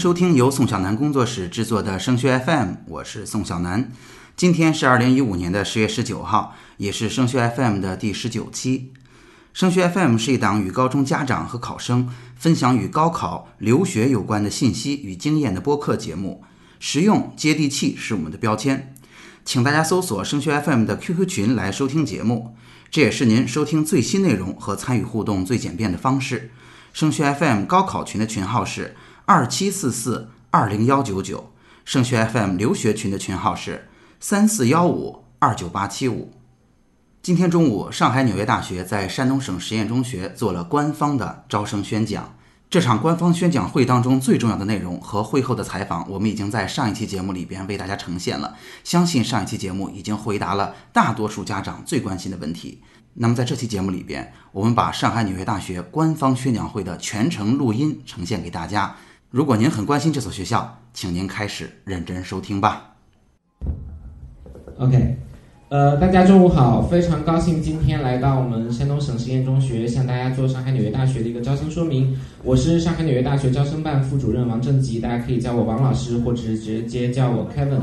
收听由宋小南工作室制作的升学 FM，我是宋小南。今天是二零一五年的十月十九号，也是升学 FM 的第十九期。升学 FM 是一档与高中家长和考生分享与高考、留学有关的信息与经验的播客节目，实用接地气是我们的标签。请大家搜索升学 FM 的 QQ 群来收听节目，这也是您收听最新内容和参与互动最简便的方式。升学 FM 高考群的群号是。二七四四二零幺九九，盛学 FM 留学群的群号是三四幺五二九八七五。今天中午，上海纽约大学在山东省实验中学做了官方的招生宣讲。这场官方宣讲会当中最重要的内容和会后的采访，我们已经在上一期节目里边为大家呈现了。相信上一期节目已经回答了大多数家长最关心的问题。那么在这期节目里边，我们把上海纽约大学官方宣讲会的全程录音呈现给大家。如果您很关心这所学校，请您开始认真收听吧。OK，呃，大家中午好，非常高兴今天来到我们山东省实验中学，向大家做上海纽约大学的一个招生说明。我是上海纽约大学招生办副主任王正吉，大家可以叫我王老师，或者是直接叫我 Kevin。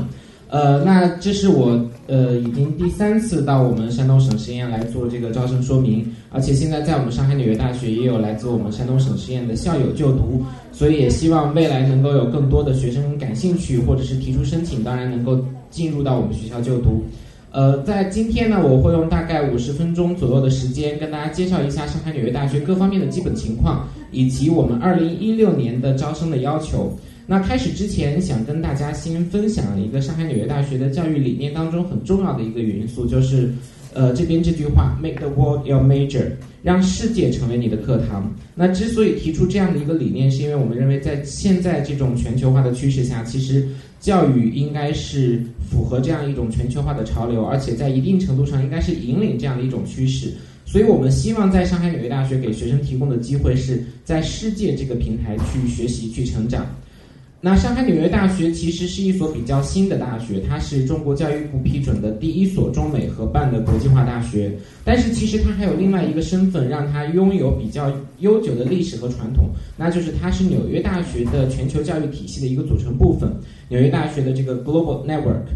呃，那这是我呃已经第三次到我们山东省实验来做这个招生说明，而且现在在我们上海纽约大学也有来自我们山东省实验的校友就读，所以也希望未来能够有更多的学生感兴趣或者是提出申请，当然能够进入到我们学校就读。呃，在今天呢，我会用大概五十分钟左右的时间跟大家介绍一下上海纽约大学各方面的基本情况，以及我们二零一六年的招生的要求。那开始之前，想跟大家先分享一个上海纽约大学的教育理念当中很重要的一个元素，就是，呃，这边这句话，make the world your major，让世界成为你的课堂。那之所以提出这样的一个理念，是因为我们认为在现在这种全球化的趋势下，其实教育应该是符合这样一种全球化的潮流，而且在一定程度上应该是引领这样的一种趋势。所以我们希望在上海纽约大学给学生提供的机会，是在世界这个平台去学习、去成长。那上海纽约大学其实是一所比较新的大学，它是中国教育部批准的第一所中美合办的国际化大学。但是其实它还有另外一个身份，让它拥有比较悠久的历史和传统，那就是它是纽约大学的全球教育体系的一个组成部分。纽约大学的这个 Global Network，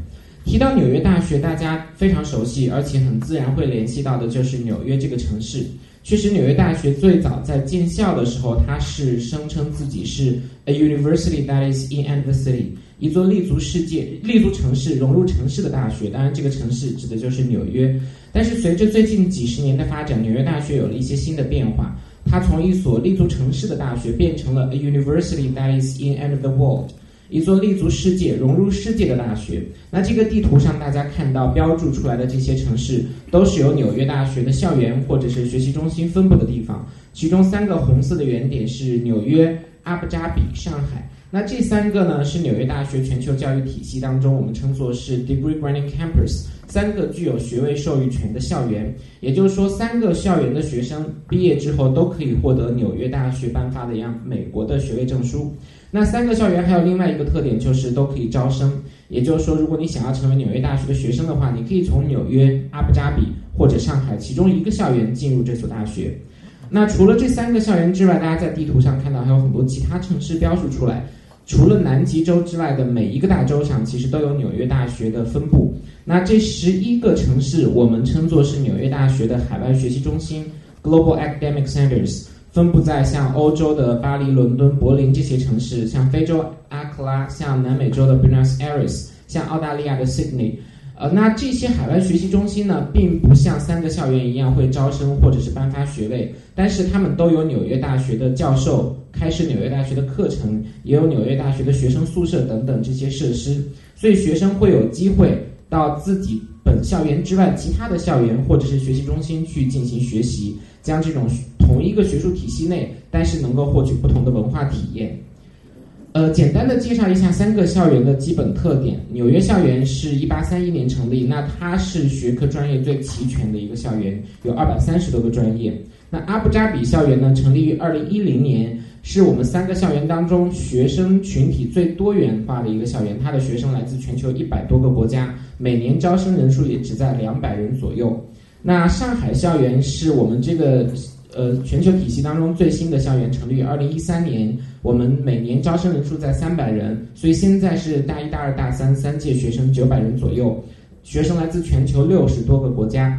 提到纽约大学，大家非常熟悉，而且很自然会联系到的就是纽约这个城市。确实，纽约大学最早在建校的时候，它是声称自己是 a university that is in and the city，一座立足世界、立足城市、融入城市的大学。当然，这个城市指的就是纽约。但是，随着最近几十年的发展，纽约大学有了一些新的变化，它从一所立足城市的大学变成了 a university that is in and the world。一座立足世界、融入世界的大学。那这个地图上大家看到标注出来的这些城市，都是由纽约大学的校园或者是学习中心分布的地方。其中三个红色的圆点是纽约、阿布扎比、上海。那这三个呢，是纽约大学全球教育体系当中我们称作是 degree granting campus，三个具有学位授予权的校园。也就是说，三个校园的学生毕业之后都可以获得纽约大学颁发的样美国的学位证书。那三个校园还有另外一个特点，就是都可以招生。也就是说，如果你想要成为纽约大学的学生的话，你可以从纽约、阿布扎比或者上海其中一个校园进入这所大学。那除了这三个校园之外，大家在地图上看到还有很多其他城市标注出来。除了南极洲之外的每一个大洲上，其实都有纽约大学的分布。那这十一个城市，我们称作是纽约大学的海外学习中心 （Global Academic Centers）。分布在像欧洲的巴黎、伦敦、柏林这些城市，像非洲阿克拉，像南美洲的 Buenos Aires，像澳大利亚的 Sydney。呃，那这些海外学习中心呢，并不像三个校园一样会招生或者是颁发学位，但是他们都有纽约大学的教授开设纽约大学的课程，也有纽约大学的学生宿舍等等这些设施，所以学生会有机会到自己本校园之外其他的校园或者是学习中心去进行学习。将这种同一个学术体系内，但是能够获取不同的文化体验。呃，简单的介绍一下三个校园的基本特点。纽约校园是一八三一年成立，那它是学科专业最齐全的一个校园，有二百三十多个专业。那阿布扎比校园呢，成立于二零一零年，是我们三个校园当中学生群体最多元化的一个校园，它的学生来自全球一百多个国家，每年招生人数也只在两百人左右。那上海校园是我们这个呃全球体系当中最新的校园成立，二零一三年我们每年招生人数在三百人，所以现在是大一、大二、大三三届学生九百人左右，学生来自全球六十多个国家。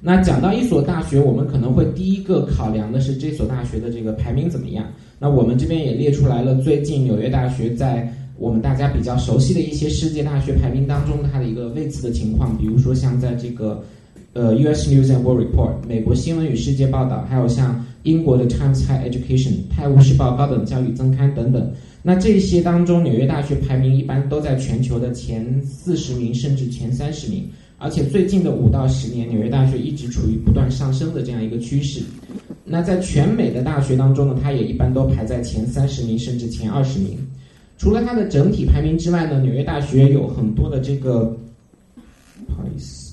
那讲到一所大学，我们可能会第一个考量的是这所大学的这个排名怎么样。那我们这边也列出来了最近纽约大学在我们大家比较熟悉的一些世界大学排名当中它的一个位次的情况，比如说像在这个呃 U.S. News and World Report 美国新闻与世界报道，还有像英国的 Times High Education 泰晤士报高等教育增刊等等。那这些当中，纽约大学排名一般都在全球的前四十名甚至前三十名。而且最近的五到十年，纽约大学一直处于不断上升的这样一个趋势。那在全美的大学当中呢，它也一般都排在前三十名甚至前二十名。除了它的整体排名之外呢，纽约大学有很多的这个，不好意思，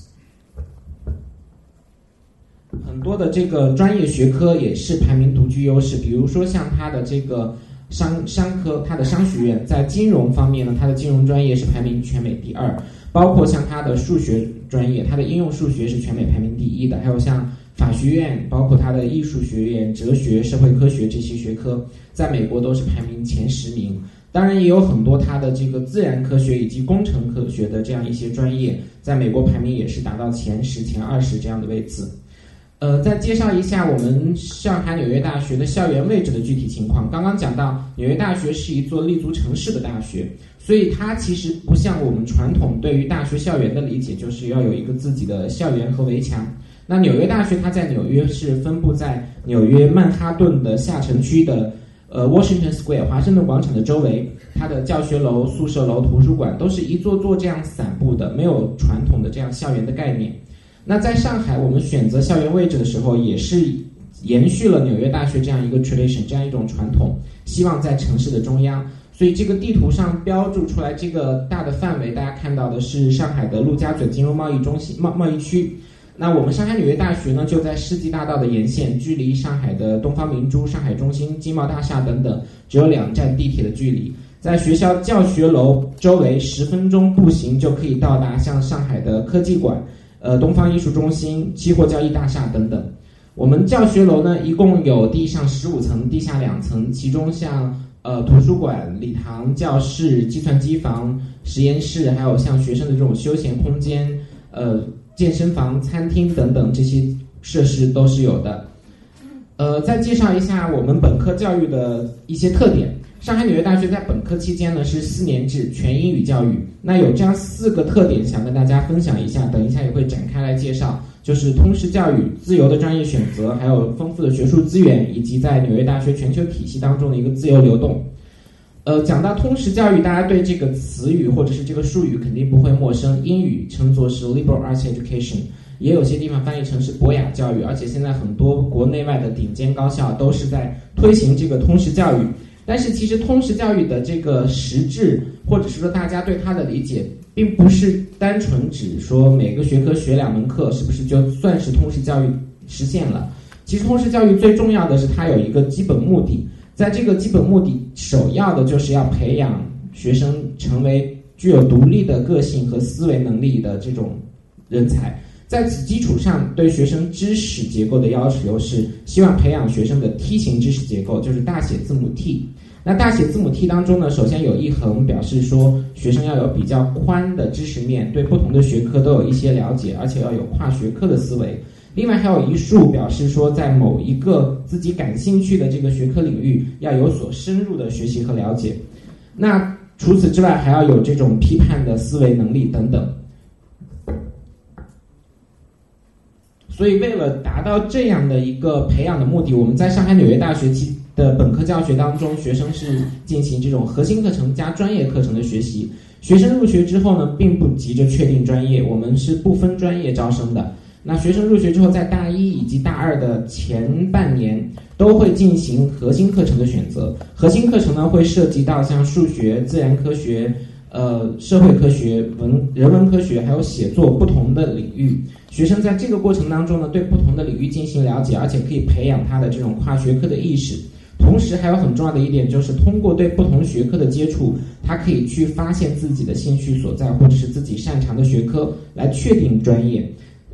很多的这个专业学科也是排名独具优势。比如说像它的这个商商科，它的商学院在金融方面呢，它的金融专业是排名全美第二。包括像它的数学专业，它的应用数学是全美排名第一的，还有像法学院，包括它的艺术学院、哲学、社会科学这些学科，在美国都是排名前十名。当然，也有很多它的这个自然科学以及工程科学的这样一些专业，在美国排名也是达到前十、前二十这样的位置。呃，再介绍一下我们上海纽约大学的校园位置的具体情况。刚刚讲到，纽约大学是一座立足城市的大学。所以它其实不像我们传统对于大学校园的理解，就是要有一个自己的校园和围墙。那纽约大学它在纽约是分布在纽约曼哈顿的下城区的呃 Washington Square 华盛顿广场的周围，它的教学楼、宿舍楼、图书馆都是一座座这样散布的，没有传统的这样校园的概念。那在上海，我们选择校园位置的时候，也是延续了纽约大学这样一个 tradition，这样一种传统，希望在城市的中央。所以这个地图上标注出来这个大的范围，大家看到的是上海的陆家嘴金融贸易中心贸贸易区。那我们上海纽约大学呢，就在世纪大道的沿线，距离上海的东方明珠、上海中心、金茂大厦等等只有两站地铁的距离。在学校教学楼周围十分钟步行就可以到达像上海的科技馆、呃东方艺术中心、期货交易大厦等等。我们教学楼呢，一共有地上十五层、地下两层，其中像。呃，图书馆、礼堂、教室、计算机房、实验室，还有像学生的这种休闲空间，呃，健身房、餐厅等等这些设施都是有的。呃，再介绍一下我们本科教育的一些特点。上海纽约大学在本科期间呢是四年制全英语教育，那有这样四个特点想跟大家分享一下，等一下也会展开来介绍。就是通识教育、自由的专业选择，还有丰富的学术资源，以及在纽约大学全球体系当中的一个自由流动。呃，讲到通识教育，大家对这个词语或者是这个术语肯定不会陌生。英语称作是 liberal arts education，也有些地方翻译成是博雅教育，而且现在很多国内外的顶尖高校都是在推行这个通识教育。但是其实通识教育的这个实质，或者是说大家对它的理解。并不是单纯指说每个学科学两门课是不是就算是通识教育实现了？其实通识教育最重要的是它有一个基本目的，在这个基本目的首要的就是要培养学生成为具有独立的个性和思维能力的这种人才。在此基础上，对学生知识结构的要求是希望培养学生的梯形知识结构，就是大写字母 T。那大写字母 T 当中呢，首先有一横，表示说学生要有比较宽的知识面，对不同的学科都有一些了解，而且要有跨学科的思维。另外还有一竖，表示说在某一个自己感兴趣的这个学科领域要有所深入的学习和了解。那除此之外，还要有这种批判的思维能力等等。所以，为了达到这样的一个培养的目的，我们在上海纽约大学期。的本科教学当中，学生是进行这种核心课程加专业课程的学习。学生入学之后呢，并不急着确定专业，我们是不分专业招生的。那学生入学之后，在大一以及大二的前半年，都会进行核心课程的选择。核心课程呢，会涉及到像数学、自然科学、呃社会科学、文人文科学，还有写作不同的领域。学生在这个过程当中呢，对不同的领域进行了解，而且可以培养他的这种跨学科的意识。同时还有很重要的一点，就是通过对不同学科的接触，他可以去发现自己的兴趣所在，或者是自己擅长的学科，来确定专业。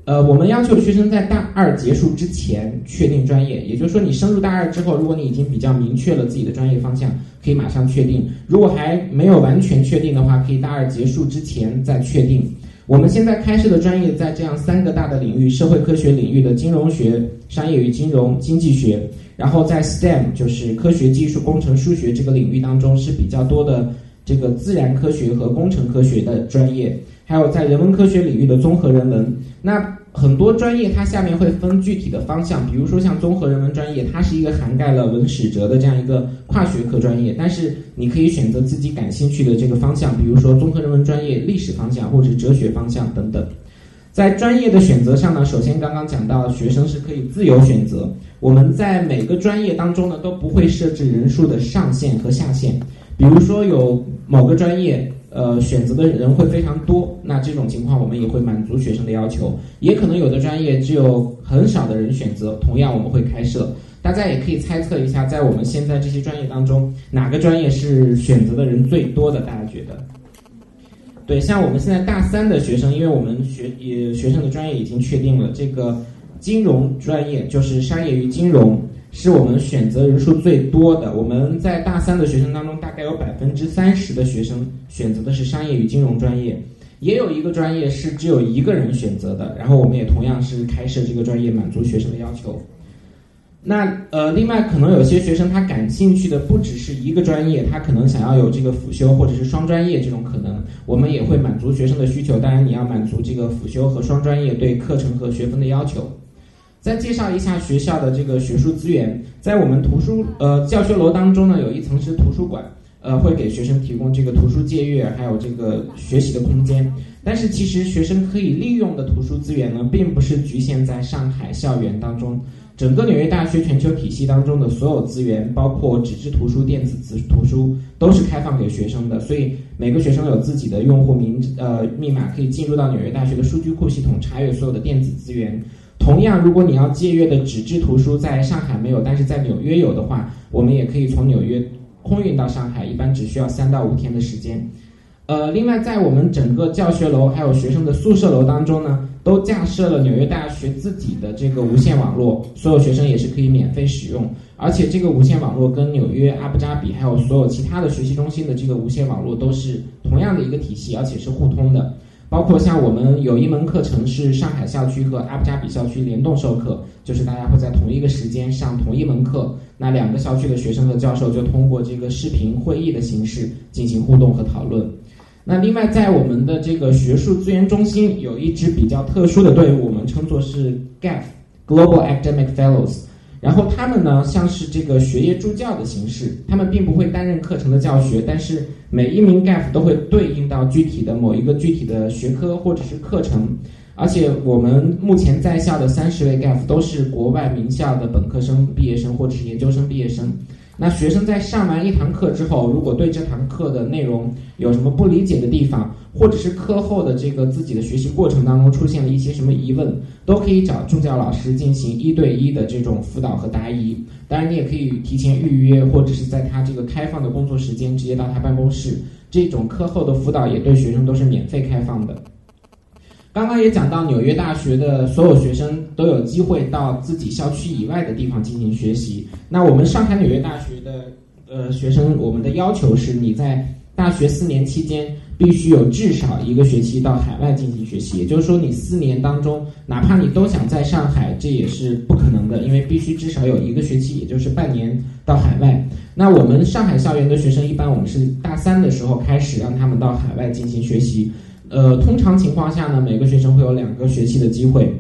呃，我们要求学生在大二结束之前确定专业，也就是说，你升入大二之后，如果你已经比较明确了自己的专业方向，可以马上确定；如果还没有完全确定的话，可以大二结束之前再确定。我们现在开设的专业在这样三个大的领域：社会科学领域的金融学、商业与金融、经济学，然后在 STEM 就是科学、技术、工程、数学这个领域当中是比较多的这个自然科学和工程科学的专业。还有在人文科学领域的综合人文，那很多专业它下面会分具体的方向，比如说像综合人文专业，它是一个涵盖了文史哲的这样一个跨学科专业，但是你可以选择自己感兴趣的这个方向，比如说综合人文专业历史方向或者哲学方向等等。在专业的选择上呢，首先刚刚讲到学生是可以自由选择，我们在每个专业当中呢都不会设置人数的上限和下限，比如说有某个专业。呃，选择的人会非常多，那这种情况我们也会满足学生的要求。也可能有的专业只有很少的人选择，同样我们会开设。大家也可以猜测一下，在我们现在这些专业当中，哪个专业是选择的人最多的？大家觉得？对，像我们现在大三的学生，因为我们学也学生的专业已经确定了，这个金融专业就是商业与金融。是我们选择人数最多的。我们在大三的学生当中，大概有百分之三十的学生选择的是商业与金融专业，也有一个专业是只有一个人选择的。然后我们也同样是开设这个专业，满足学生的要求。那呃，另外可能有些学生他感兴趣的不只是一个专业，他可能想要有这个辅修或者是双专业这种可能，我们也会满足学生的需求。当然，你要满足这个辅修和双专业对课程和学分的要求。再介绍一下学校的这个学术资源，在我们图书呃教学楼当中呢，有一层是图书馆，呃，会给学生提供这个图书借阅，还有这个学习的空间。但是其实学生可以利用的图书资源呢，并不是局限在上海校园当中，整个纽约大学全球体系当中的所有资源，包括纸质图书、电子资图书，都是开放给学生的。所以每个学生有自己的用户名呃密码，可以进入到纽约大学的数据库系统，查阅所有的电子资源。同样，如果你要借阅的纸质图书在上海没有，但是在纽约有的话，我们也可以从纽约空运到上海，一般只需要三到五天的时间。呃，另外，在我们整个教学楼还有学生的宿舍楼当中呢，都架设了纽约大学自己的这个无线网络，所有学生也是可以免费使用。而且，这个无线网络跟纽约、阿布扎比还有所有其他的学习中心的这个无线网络都是同样的一个体系，而且是互通的。包括像我们有一门课程是上海校区和阿布扎比校区联动授课，就是大家会在同一个时间上同一门课，那两个校区的学生和教授就通过这个视频会议的形式进行互动和讨论。那另外在我们的这个学术资源中心有一支比较特殊的队伍，我们称作是 GAF Global Academic Fellows。然后他们呢，像是这个学业助教的形式，他们并不会担任课程的教学，但是每一名 GAF 都会对应到具体的某一个具体的学科或者是课程，而且我们目前在校的三十位 GAF 都是国外名校的本科生毕业生或者是研究生毕业生。那学生在上完一堂课之后，如果对这堂课的内容有什么不理解的地方，或者是课后的这个自己的学习过程当中出现了一些什么疑问，都可以找助教老师进行一对一的这种辅导和答疑。当然，你也可以提前预约，或者是在他这个开放的工作时间直接到他办公室。这种课后的辅导也对学生都是免费开放的。刚刚也讲到，纽约大学的所有学生都有机会到自己校区以外的地方进行学习。那我们上海纽约大学的呃学生，我们的要求是你在大学四年期间必须有至少一个学期到海外进行学习。也就是说，你四年当中，哪怕你都想在上海，这也是不可能的，因为必须至少有一个学期，也就是半年到海外。那我们上海校园的学生，一般我们是大三的时候开始让他们到海外进行学习。呃，通常情况下呢，每个学生会有两个学期的机会。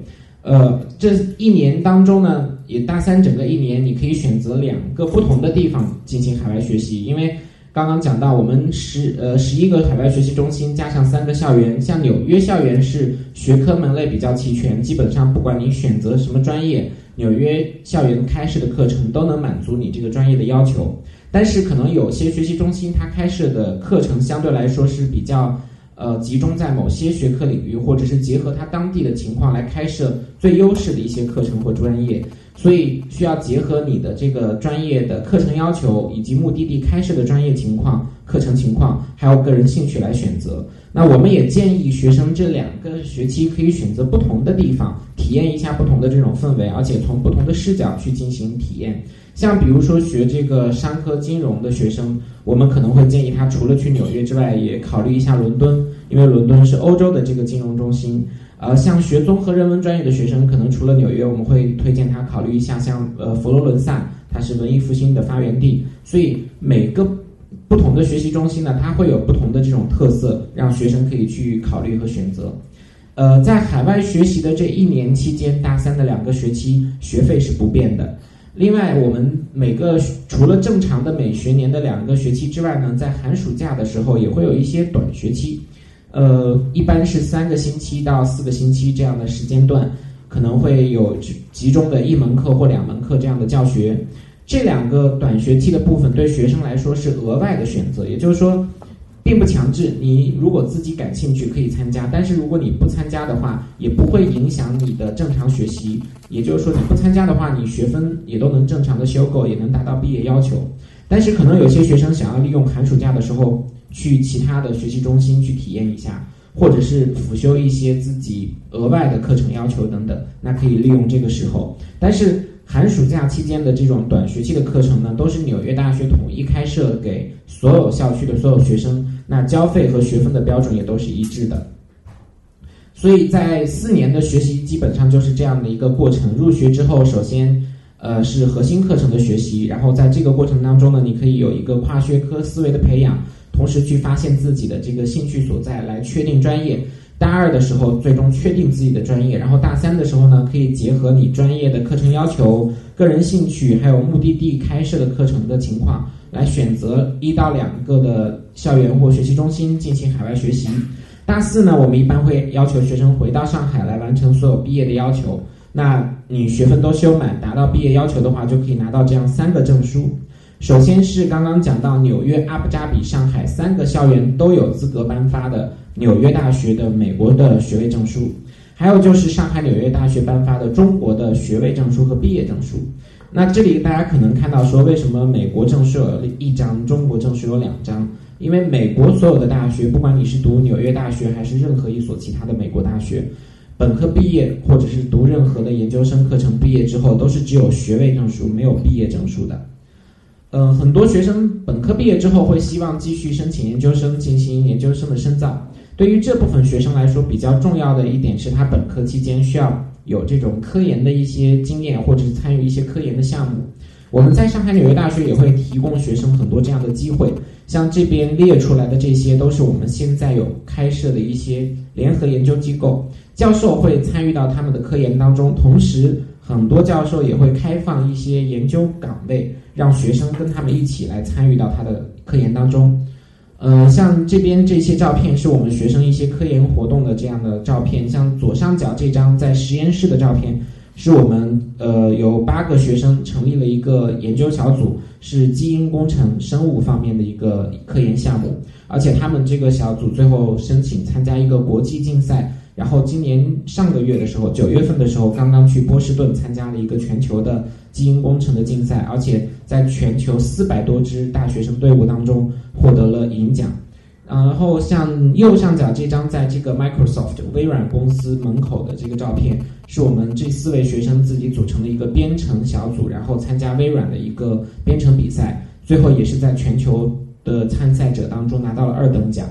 呃，这一年当中呢，也大三整个一年，你可以选择两个不同的地方进行海外学习。因为刚刚讲到，我们十呃十一个海外学习中心加上三个校园，像纽约校园是学科门类比较齐全，基本上不管你选择什么专业，纽约校园开设的课程都能满足你这个专业的要求。但是可能有些学习中心它开设的课程相对来说是比较。呃，集中在某些学科领域，或者是结合他当地的情况来开设最优势的一些课程或专业。所以需要结合你的这个专业的课程要求，以及目的地开设的专业情况、课程情况，还有个人兴趣来选择。那我们也建议学生这两个学期可以选择不同的地方，体验一下不同的这种氛围，而且从不同的视角去进行体验。像比如说学这个商科金融的学生，我们可能会建议他除了去纽约之外，也考虑一下伦敦，因为伦敦是欧洲的这个金融中心。呃，像学综合人文专业的学生，可能除了纽约，我们会推荐他考虑一下，像呃佛罗伦萨，它是文艺复兴的发源地。所以每个不同的学习中心呢，它会有不同的这种特色，让学生可以去考虑和选择。呃，在海外学习的这一年期间，大三的两个学期学费是不变的。另外，我们每个除了正常的每学年的两个学期之外呢，在寒暑假的时候也会有一些短学期。呃，一般是三个星期到四个星期这样的时间段，可能会有集中的一门课或两门课这样的教学。这两个短学期的部分对学生来说是额外的选择，也就是说，并不强制。你如果自己感兴趣可以参加，但是如果你不参加的话，也不会影响你的正常学习。也就是说，你不参加的话，你学分也都能正常的修够，也能达到毕业要求。但是可能有些学生想要利用寒暑假的时候。去其他的学习中心去体验一下，或者是辅修一些自己额外的课程要求等等，那可以利用这个时候。但是寒暑假期间的这种短学期的课程呢，都是纽约大学统一开设给所有校区的所有学生，那交费和学分的标准也都是一致的。所以在四年的学习基本上就是这样的一个过程。入学之后，首先呃是核心课程的学习，然后在这个过程当中呢，你可以有一个跨学科思维的培养。同时去发现自己的这个兴趣所在，来确定专业。大二的时候，最终确定自己的专业，然后大三的时候呢，可以结合你专业的课程要求、个人兴趣，还有目的地开设的课程的情况，来选择一到两个的校园或学习中心进行海外学习。大四呢，我们一般会要求学生回到上海来完成所有毕业的要求。那你学分都修满，达到毕业要求的话，就可以拿到这样三个证书。首先是刚刚讲到纽约、阿布扎比、上海三个校园都有资格颁发的纽约大学的美国的学位证书，还有就是上海纽约大学颁发的中国的学位证书和毕业证书。那这里大家可能看到说，为什么美国证书有一张，中国证书有两张？因为美国所有的大学，不管你是读纽约大学还是任何一所其他的美国大学，本科毕业或者是读任何的研究生课程毕业之后，都是只有学位证书，没有毕业证书的。呃，很多学生本科毕业之后会希望继续申请研究生，进行研究生的深造。对于这部分学生来说，比较重要的一点是他本科期间需要有这种科研的一些经验，或者是参与一些科研的项目。我们在上海纽约大学也会提供学生很多这样的机会，像这边列出来的这些都是我们现在有开设的一些联合研究机构，教授会参与到他们的科研当中，同时。很多教授也会开放一些研究岗位，让学生跟他们一起来参与到他的科研当中。呃，像这边这些照片是我们学生一些科研活动的这样的照片，像左上角这张在实验室的照片，是我们呃有八个学生成立了一个研究小组，是基因工程生物方面的一个科研项目，而且他们这个小组最后申请参加一个国际竞赛。然后今年上个月的时候，九月份的时候，刚刚去波士顿参加了一个全球的基因工程的竞赛，而且在全球四百多支大学生队伍当中获得了银奖。然后像右上角这张在这个 Microsoft 微软公司门口的这个照片，是我们这四位学生自己组成的一个编程小组，然后参加微软的一个编程比赛，最后也是在全球的参赛者当中拿到了二等奖。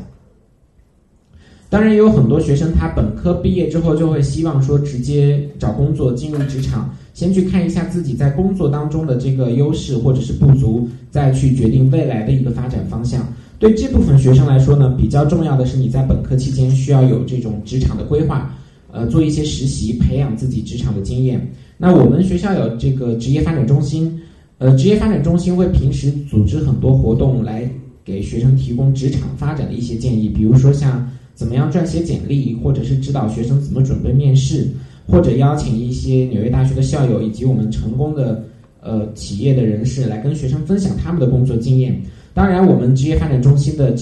当然也有很多学生，他本科毕业之后就会希望说直接找工作进入职场，先去看一下自己在工作当中的这个优势或者是不足，再去决定未来的一个发展方向。对这部分学生来说呢，比较重要的是你在本科期间需要有这种职场的规划，呃，做一些实习，培养自己职场的经验。那我们学校有这个职业发展中心，呃，职业发展中心会平时组织很多活动来给学生提供职场发展的一些建议，比如说像。怎么样撰写简历，或者是指导学生怎么准备面试，或者邀请一些纽约大学的校友以及我们成功的呃企业的人士来跟学生分享他们的工作经验。当然，我们职业发展中心的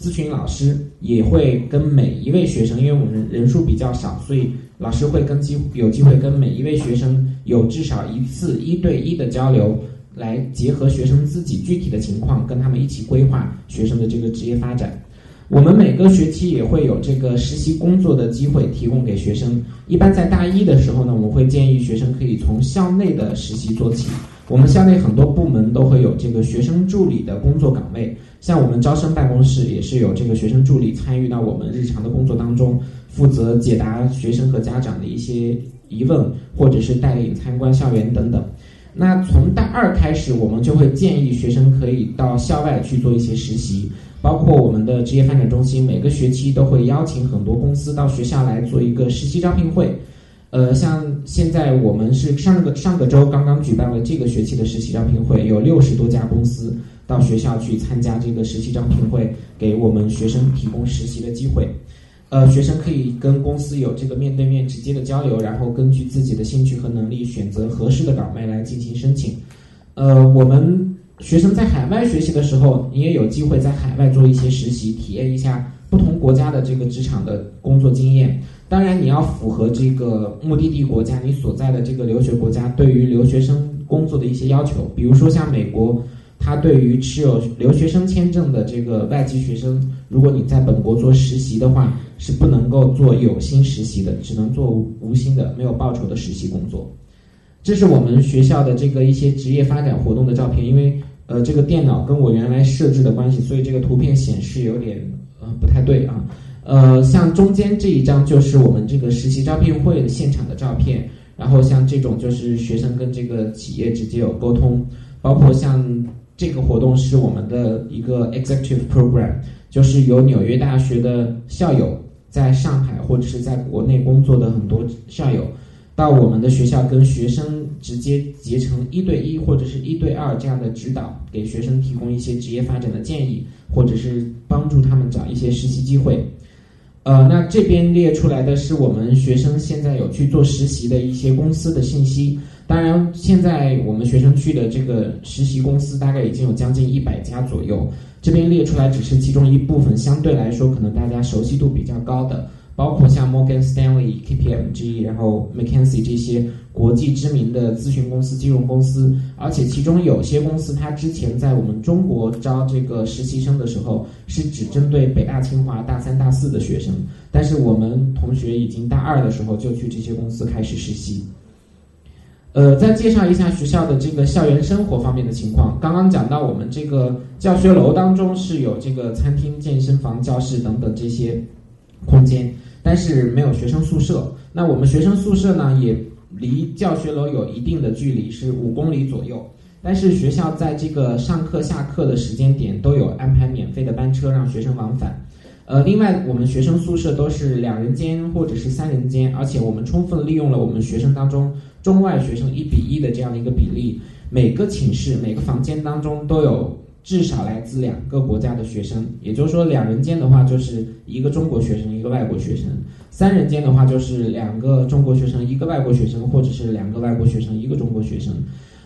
咨询老师也会跟每一位学生，因为我们人数比较少，所以老师会跟机有机会跟每一位学生有至少一次一对一的交流，来结合学生自己具体的情况，跟他们一起规划学生的这个职业发展。我们每个学期也会有这个实习工作的机会提供给学生。一般在大一的时候呢，我们会建议学生可以从校内的实习做起。我们校内很多部门都会有这个学生助理的工作岗位，像我们招生办公室也是有这个学生助理参与到我们日常的工作当中，负责解答学生和家长的一些疑问，或者是带领参观校园等等。那从大二开始，我们就会建议学生可以到校外去做一些实习。包括我们的职业发展中心，每个学期都会邀请很多公司到学校来做一个实习招聘会。呃，像现在我们是上个上个周刚刚举办了这个学期的实习招聘会，有六十多家公司到学校去参加这个实习招聘会，给我们学生提供实习的机会。呃，学生可以跟公司有这个面对面直接的交流，然后根据自己的兴趣和能力选择合适的岗位来进行申请。呃，我们。学生在海外学习的时候，你也有机会在海外做一些实习，体验一下不同国家的这个职场的工作经验。当然，你要符合这个目的地国家你所在的这个留学国家对于留学生工作的一些要求。比如说，像美国，它对于持有留学生签证的这个外籍学生，如果你在本国做实习的话，是不能够做有薪实习的，只能做无薪的、没有报酬的实习工作。这是我们学校的这个一些职业发展活动的照片，因为。呃，这个电脑跟我原来设置的关系，所以这个图片显示有点呃不太对啊。呃，像中间这一张就是我们这个实习招聘会的现场的照片，然后像这种就是学生跟这个企业直接有沟通，包括像这个活动是我们的一个 executive program，就是由纽约大学的校友在上海或者是在国内工作的很多校友。到我们的学校跟学生直接结成一对一或者是一对二这样的指导，给学生提供一些职业发展的建议，或者是帮助他们找一些实习机会。呃，那这边列出来的是我们学生现在有去做实习的一些公司的信息。当然，现在我们学生去的这个实习公司大概已经有将近一百家左右。这边列出来只是其中一部分，相对来说可能大家熟悉度比较高的。包括像 Morgan Stanley、KPMG，然后 McKinsey 这些国际知名的咨询公司、金融公司，而且其中有些公司，它之前在我们中国招这个实习生的时候，是只针对北大、清华大三、大四的学生，但是我们同学已经大二的时候就去这些公司开始实习。呃，再介绍一下学校的这个校园生活方面的情况。刚刚讲到我们这个教学楼当中是有这个餐厅、健身房、教室等等这些空间。但是没有学生宿舍。那我们学生宿舍呢，也离教学楼有一定的距离，是五公里左右。但是学校在这个上课、下课的时间点都有安排免费的班车让学生往返。呃，另外我们学生宿舍都是两人间或者是三人间，而且我们充分利用了我们学生当中中外学生一比一的这样的一个比例，每个寝室、每个房间当中都有。至少来自两个国家的学生，也就是说，两人间的话就是一个中国学生，一个外国学生；三人间的话就是两个中国学生，一个外国学生，或者是两个外国学生，一个中国学生。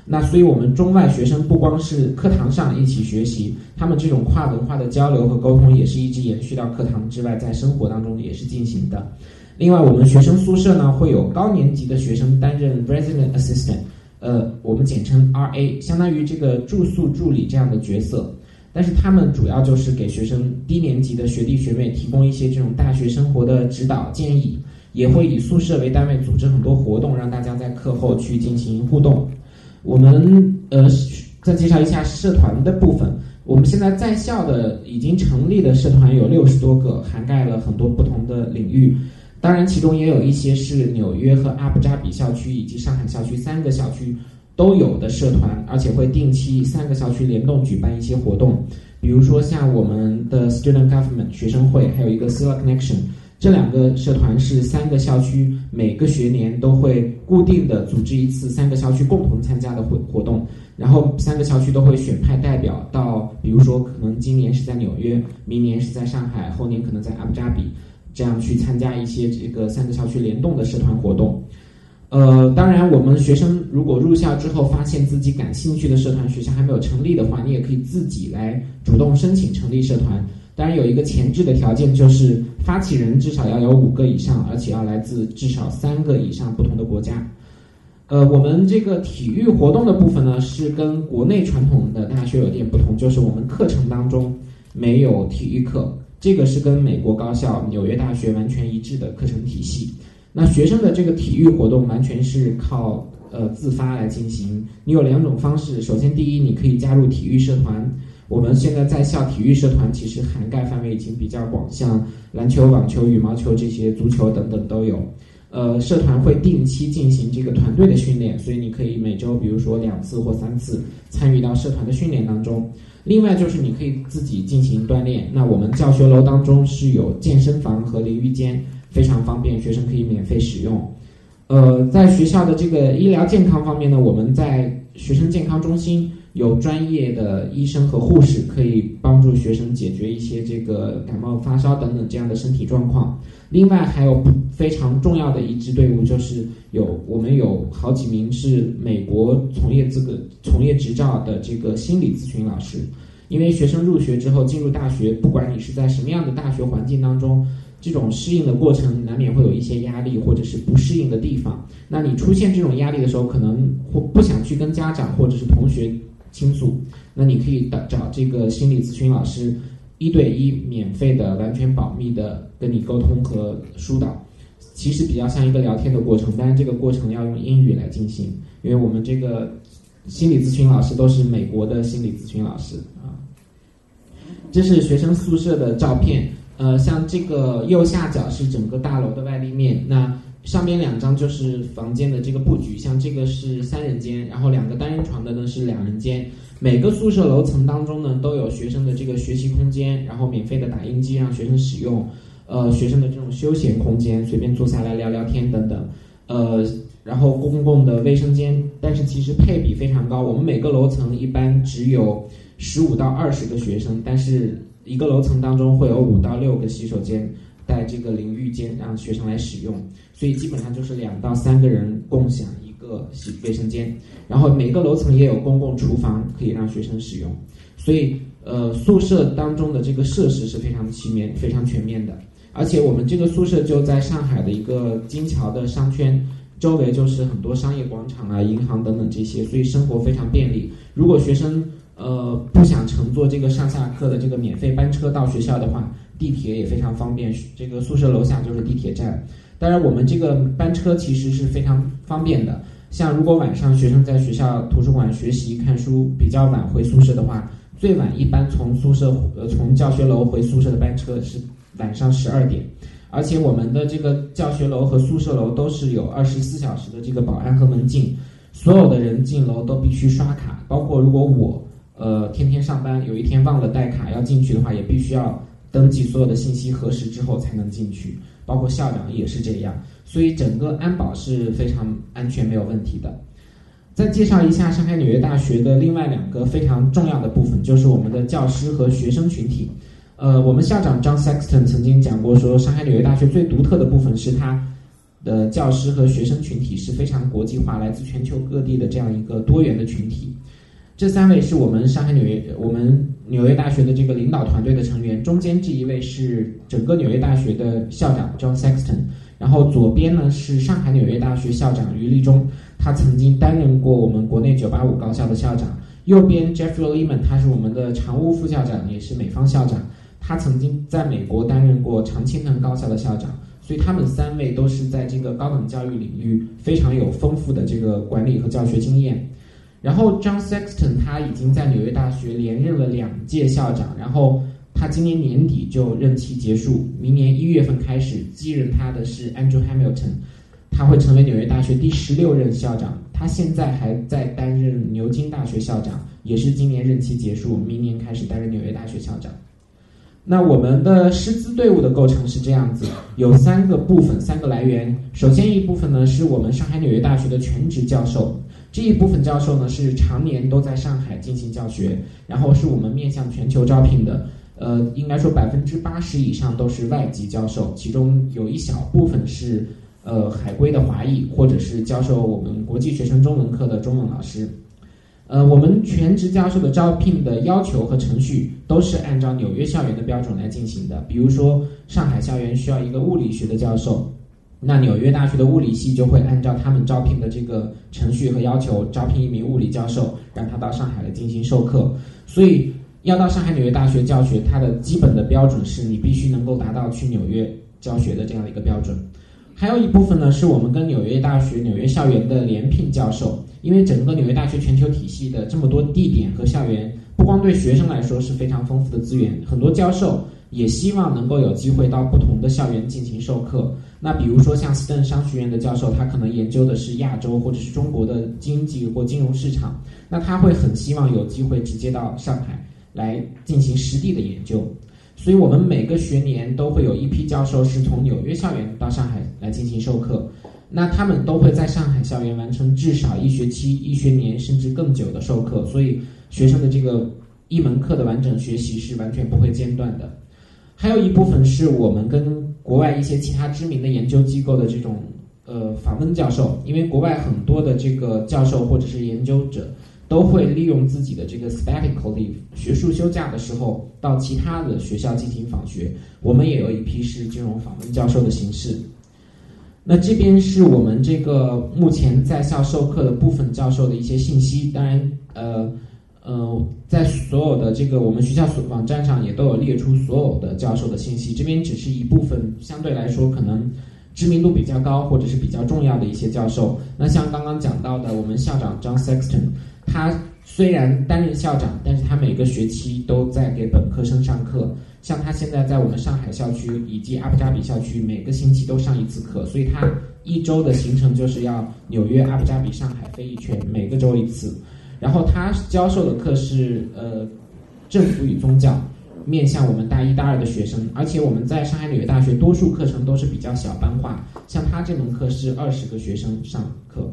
那所以，我们中外学生不光是课堂上一起学习，他们这种跨文化的交流和沟通也是一直延续到课堂之外，在生活当中也是进行的。另外，我们学生宿舍呢会有高年级的学生担任 resident assistant。呃，我们简称 R.A，相当于这个住宿助理这样的角色，但是他们主要就是给学生低年级的学弟学妹提供一些这种大学生活的指导建议，也会以宿舍为单位组织很多活动，让大家在课后去进行互动。我们呃，再介绍一下社团的部分，我们现在在校的已经成立的社团有六十多个，涵盖了很多不同的领域。当然，其中也有一些是纽约和阿布扎比校区以及上海校区三个校区都有的社团，而且会定期三个校区联动举办一些活动。比如说，像我们的 Student Government 学生会，还有一个 s i l a Connection，这两个社团是三个校区每个学年都会固定的组织一次三个校区共同参加的活活动，然后三个校区都会选派代表到，比如说可能今年是在纽约，明年是在上海，后年可能在阿布扎比。这样去参加一些这个三个校区联动的社团活动，呃，当然，我们学生如果入校之后发现自己感兴趣的社团学校还没有成立的话，你也可以自己来主动申请成立社团。当然有一个前置的条件，就是发起人至少要有五个以上，而且要来自至少三个以上不同的国家。呃，我们这个体育活动的部分呢，是跟国内传统的大学有点不同，就是我们课程当中没有体育课，这个是跟美国高校纽约大学完全一致的课程体系。那学生的这个体育活动完全是靠呃自发来进行。你有两种方式，首先第一，你可以加入体育社团。我们现在在校体育社团其实涵盖范围已经比较广，像篮球、网球、羽毛球这些，足球等等都有。呃，社团会定期进行这个团队的训练，所以你可以每周，比如说两次或三次参与到社团的训练当中。另外就是你可以自己进行锻炼。那我们教学楼当中是有健身房和淋浴间，非常方便，学生可以免费使用。呃，在学校的这个医疗健康方面呢，我们在学生健康中心。有专业的医生和护士可以帮助学生解决一些这个感冒、发烧等等这样的身体状况。另外还有非常重要的一支队伍，就是有我们有好几名是美国从业资格、从业执照的这个心理咨询老师。因为学生入学之后进入大学，不管你是在什么样的大学环境当中，这种适应的过程难免会有一些压力或者是不适应的地方。那你出现这种压力的时候，可能或不想去跟家长或者是同学。倾诉，那你可以找找这个心理咨询老师，一对一免费的、完全保密的跟你沟通和疏导，其实比较像一个聊天的过程，但是这个过程要用英语来进行，因为我们这个心理咨询老师都是美国的心理咨询老师啊。这是学生宿舍的照片，呃，像这个右下角是整个大楼的外立面，那。上边两张就是房间的这个布局，像这个是三人间，然后两个单人床的呢是两人间。每个宿舍楼层当中呢都有学生的这个学习空间，然后免费的打印机让学生使用，呃，学生的这种休闲空间，随便坐下来聊聊天等等，呃，然后公共的卫生间，但是其实配比非常高，我们每个楼层一般只有十五到二十个学生，但是一个楼层当中会有五到六个洗手间。在这个淋浴间让学生来使用，所以基本上就是两到三个人共享一个洗卫生间，然后每个楼层也有公共厨房可以让学生使用，所以呃宿舍当中的这个设施是非常齐面、非常全面的，而且我们这个宿舍就在上海的一个金桥的商圈周围，就是很多商业广场啊、银行等等这些，所以生活非常便利。如果学生呃不想乘坐这个上下课的这个免费班车到学校的话，地铁也非常方便，这个宿舍楼下就是地铁站。当然，我们这个班车其实是非常方便的。像如果晚上学生在学校图书馆学习看书，比较晚回宿舍的话，最晚一般从宿舍呃从教学楼回宿舍的班车是晚上十二点。而且我们的这个教学楼和宿舍楼都是有二十四小时的这个保安和门禁，所有的人进楼都必须刷卡，包括如果我呃天天上班有一天忘了带卡要进去的话，也必须要。登记所有的信息核实之后才能进去，包括校长也是这样，所以整个安保是非常安全没有问题的。再介绍一下上海纽约大学的另外两个非常重要的部分，就是我们的教师和学生群体。呃，我们校长 John Sexton 曾经讲过，说上海纽约大学最独特的部分是它的教师和学生群体是非常国际化，来自全球各地的这样一个多元的群体。这三位是我们上海纽约我们纽约大学的这个领导团队的成员，中间这一位是整个纽约大学的校长 John Sexton，然后左边呢是上海纽约大学校长于立中，他曾经担任过我们国内985高校的校长。右边 Jeffrey Lehman，他是我们的常务副校长，也是美方校长，他曾经在美国担任过常青藤高校的校长，所以他们三位都是在这个高等教育领域非常有丰富的这个管理和教学经验。然后，John Sexton 他已经在纽约大学连任了两届校长，然后他今年年底就任期结束，明年一月份开始继任他的是 Andrew Hamilton，他会成为纽约大学第十六任校长。他现在还在担任牛津大学校长，也是今年任期结束，明年开始担任纽约大学校长。那我们的师资队伍的构成是这样子，有三个部分，三个来源。首先一部分呢是我们上海纽约大学的全职教授。这一部分教授呢是常年都在上海进行教学，然后是我们面向全球招聘的，呃，应该说百分之八十以上都是外籍教授，其中有一小部分是呃海归的华裔，或者是教授我们国际学生中文课的中文老师。呃，我们全职教授的招聘的要求和程序都是按照纽约校园的标准来进行的。比如说，上海校园需要一个物理学的教授，那纽约大学的物理系就会按照他们招聘的这个程序和要求，招聘一名物理教授，让他到上海来进行授课。所以，要到上海纽约大学教学，它的基本的标准是你必须能够达到去纽约教学的这样的一个标准。还有一部分呢，是我们跟纽约大学、纽约校园的联聘教授。因为整个纽约大学全球体系的这么多地点和校园，不光对学生来说是非常丰富的资源，很多教授也希望能够有机会到不同的校园进行授课。那比如说像斯顿商学院的教授，他可能研究的是亚洲或者是中国的经济或金融市场，那他会很希望有机会直接到上海来进行实地的研究。所以我们每个学年都会有一批教授是从纽约校园到上海来进行授课。那他们都会在上海校园完成至少一学期、一学年甚至更久的授课，所以学生的这个一门课的完整学习是完全不会间断的。还有一部分是我们跟国外一些其他知名的研究机构的这种呃访问教授，因为国外很多的这个教授或者是研究者都会利用自己的这个 sabbatical leave 学术休假的时候到其他的学校进行访学，我们也有一批是这种访问教授的形式。那这边是我们这个目前在校授课的部分教授的一些信息，当然，呃，呃，在所有的这个我们学校所网站上也都有列出所有的教授的信息，这边只是一部分，相对来说可能知名度比较高或者是比较重要的一些教授。那像刚刚讲到的，我们校长 John Sexton，他虽然担任校长，但是他每个学期都在给本科生上课。像他现在在我们上海校区以及阿布扎比校区，每个星期都上一次课，所以他一周的行程就是要纽约、阿布扎比、上海飞一圈，每个周一次。然后他教授的课是呃政府与宗教，面向我们大一、大二的学生，而且我们在上海纽约大学多数课程都是比较小班化，像他这门课是二十个学生上课。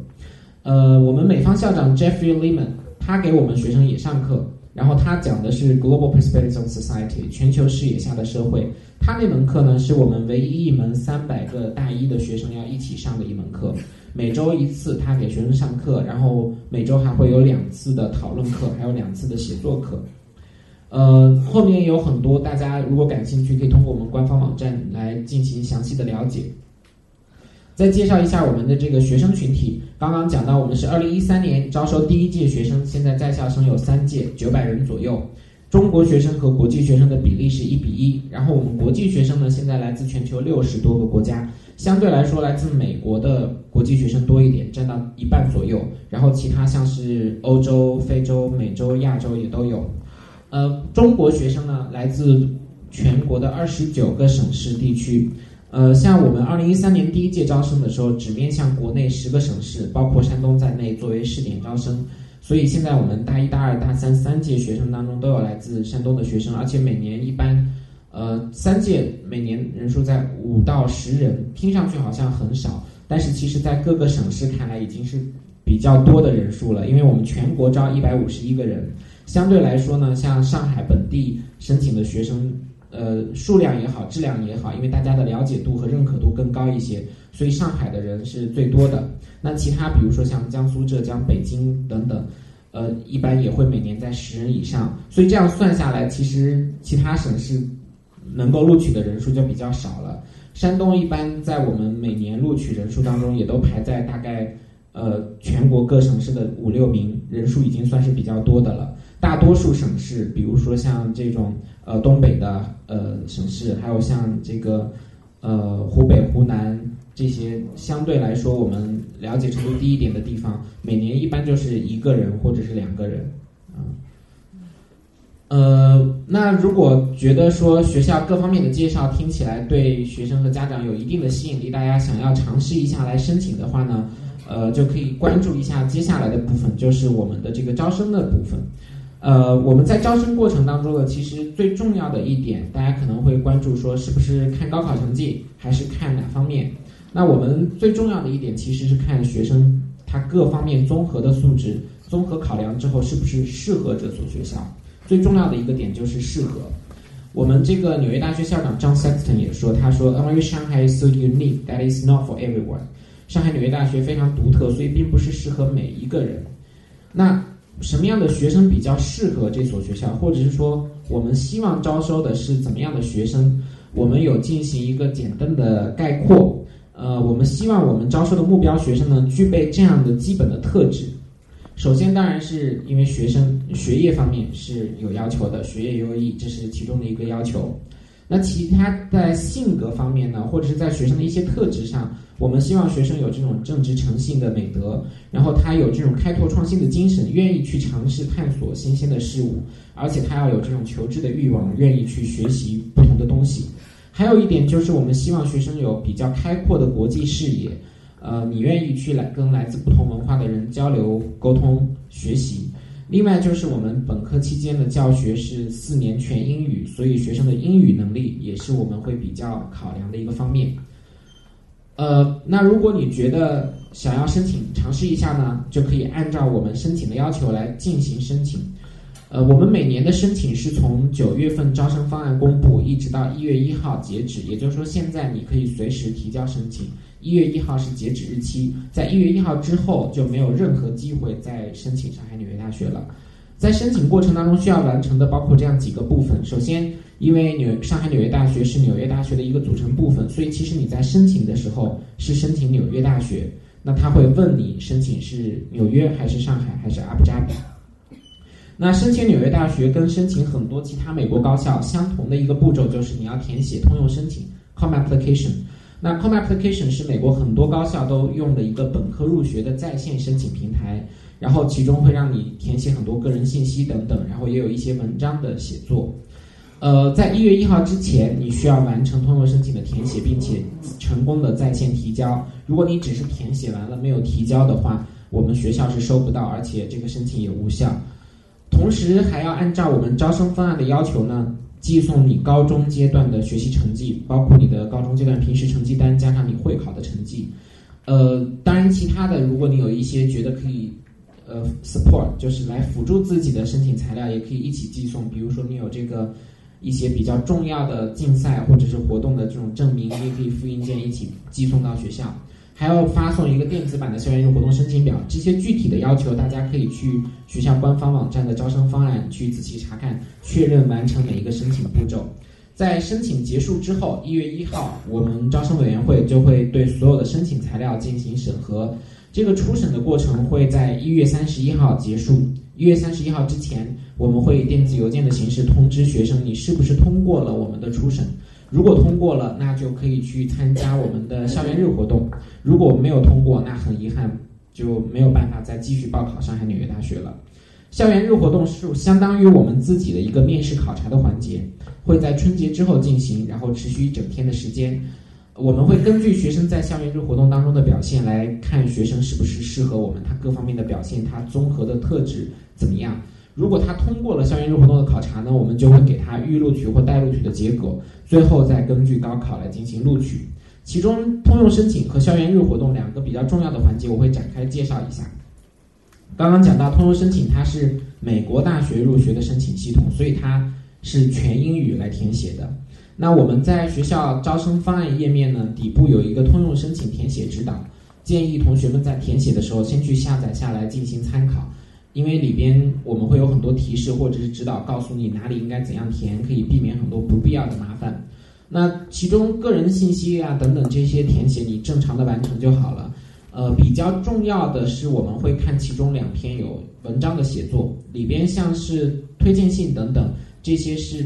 呃，我们美方校长 Jeffrey Lehman，他给我们学生也上课。然后他讲的是 Global Perspectives on Society 全球视野下的社会。他那门课呢，是我们唯一一门三百个大一的学生要一起上的一门课。每周一次，他给学生上课，然后每周还会有两次的讨论课，还有两次的写作课。呃，后面有很多大家如果感兴趣，可以通过我们官方网站来进行详细的了解。再介绍一下我们的这个学生群体。刚刚讲到，我们是二零一三年招收第一届学生，现在在校生有三届，九百人左右。中国学生和国际学生的比例是一比一。然后我们国际学生呢，现在来自全球六十多个国家，相对来说来自美国的国际学生多一点，占到一半左右。然后其他像是欧洲、非洲、美洲、亚洲也都有。呃，中国学生呢，来自全国的二十九个省市地区。呃，像我们二零一三年第一届招生的时候，只面向国内十个省市，包括山东在内作为试点招生。所以现在我们大一、大二、大三三届学生当中都有来自山东的学生，而且每年一般，呃，三届每年人数在五到十人，听上去好像很少，但是其实在各个省市看来已经是比较多的人数了。因为我们全国招一百五十一个人，相对来说呢，像上海本地申请的学生。呃，数量也好，质量也好，因为大家的了解度和认可度更高一些，所以上海的人是最多的。那其他比如说像江苏、浙江、北京等等，呃，一般也会每年在十人以上。所以这样算下来，其实其他省市能够录取的人数就比较少了。山东一般在我们每年录取人数当中，也都排在大概呃全国各省市的五六名，人数已经算是比较多的了。大多数省市，比如说像这种呃东北的呃省市，还有像这个呃湖北、湖南这些相对来说我们了解程度低一点的地方，每年一般就是一个人或者是两个人。呃，那如果觉得说学校各方面的介绍听起来对学生和家长有一定的吸引力，大家想要尝试一下来申请的话呢，呃，就可以关注一下接下来的部分，就是我们的这个招生的部分。呃，我们在招生过程当中呢，其实最重要的一点，大家可能会关注说，是不是看高考成绩，还是看哪方面？那我们最重要的一点，其实是看学生他各方面综合的素质，综合考量之后，是不是适合这所学校？最重要的一个点就是适合。我们这个纽约大学校长 John Sexton 也说，他说，NYU Shanghai is so unique that is not for everyone。上海纽约大学非常独特，所以并不是适合每一个人。那什么样的学生比较适合这所学校，或者是说我们希望招收的是怎么样的学生，我们有进行一个简单的概括。呃，我们希望我们招收的目标学生呢，具备这样的基本的特质。首先，当然是因为学生学业方面是有要求的，学业优异，这是其中的一个要求。那其他在性格方面呢，或者是在学生的一些特质上，我们希望学生有这种正直诚信的美德，然后他有这种开拓创新的精神，愿意去尝试探索新鲜的事物，而且他要有这种求知的欲望，愿意去学习不同的东西。还有一点就是，我们希望学生有比较开阔的国际视野，呃，你愿意去来跟来自不同文化的人交流、沟通、学习。另外就是我们本科期间的教学是四年全英语，所以学生的英语能力也是我们会比较考量的一个方面。呃，那如果你觉得想要申请尝试一下呢，就可以按照我们申请的要求来进行申请。呃，我们每年的申请是从九月份招生方案公布，一直到一月一号截止，也就是说现在你可以随时提交申请。一月一号是截止日期，在一月一号之后就没有任何机会再申请上海纽约大学了。在申请过程当中需要完成的包括这样几个部分。首先，因为纽上海纽约大学是纽约大学的一个组成部分，所以其实你在申请的时候是申请纽约大学。那他会问你申请是纽约还是上海还是阿布扎比。那申请纽约大学跟申请很多其他美国高校相同的一个步骤就是你要填写通用申请 （com application）。那 Com Application 是美国很多高校都用的一个本科入学的在线申请平台，然后其中会让你填写很多个人信息等等，然后也有一些文章的写作。呃，在一月一号之前，你需要完成通用申请的填写，并且成功的在线提交。如果你只是填写完了没有提交的话，我们学校是收不到，而且这个申请也无效。同时还要按照我们招生方案的要求呢。寄送你高中阶段的学习成绩，包括你的高中阶段平时成绩单，加上你会考的成绩。呃，当然，其他的，如果你有一些觉得可以，呃，support，就是来辅助自己的申请材料，也可以一起寄送。比如说，你有这个一些比较重要的竞赛或者是活动的这种证明，你也可以复印件一起寄送到学校。还要发送一个电子版的校园活动申请表，这些具体的要求大家可以去学校官方网站的招生方案去仔细查看，确认完成每一个申请步骤。在申请结束之后，一月一号，我们招生委员会就会对所有的申请材料进行审核。这个初审的过程会在一月三十一号结束。一月三十一号之前，我们会以电子邮件的形式通知学生你是不是通过了我们的初审。如果通过了，那就可以去参加我们的校园日活动；如果没有通过，那很遗憾就没有办法再继续报考上海纽约大学了。校园日活动是相当于我们自己的一个面试考察的环节，会在春节之后进行，然后持续一整天的时间。我们会根据学生在校园日活动当中的表现来看学生是不是适合我们，他各方面的表现，他综合的特质怎么样。如果他通过了校园日活动的考察呢，我们就会给他预录取或待录取的结果，最后再根据高考来进行录取。其中通用申请和校园日活动两个比较重要的环节，我会展开介绍一下。刚刚讲到通用申请，它是美国大学入学的申请系统，所以它是全英语来填写的。那我们在学校招生方案页面呢，底部有一个通用申请填写指导，建议同学们在填写的时候先去下载下来进行参考。因为里边我们会有很多提示或者是指导，告诉你哪里应该怎样填，可以避免很多不必要的麻烦。那其中个人信息啊等等这些填写，你正常的完成就好了。呃，比较重要的是我们会看其中两篇有文章的写作，里边像是推荐信等等，这些是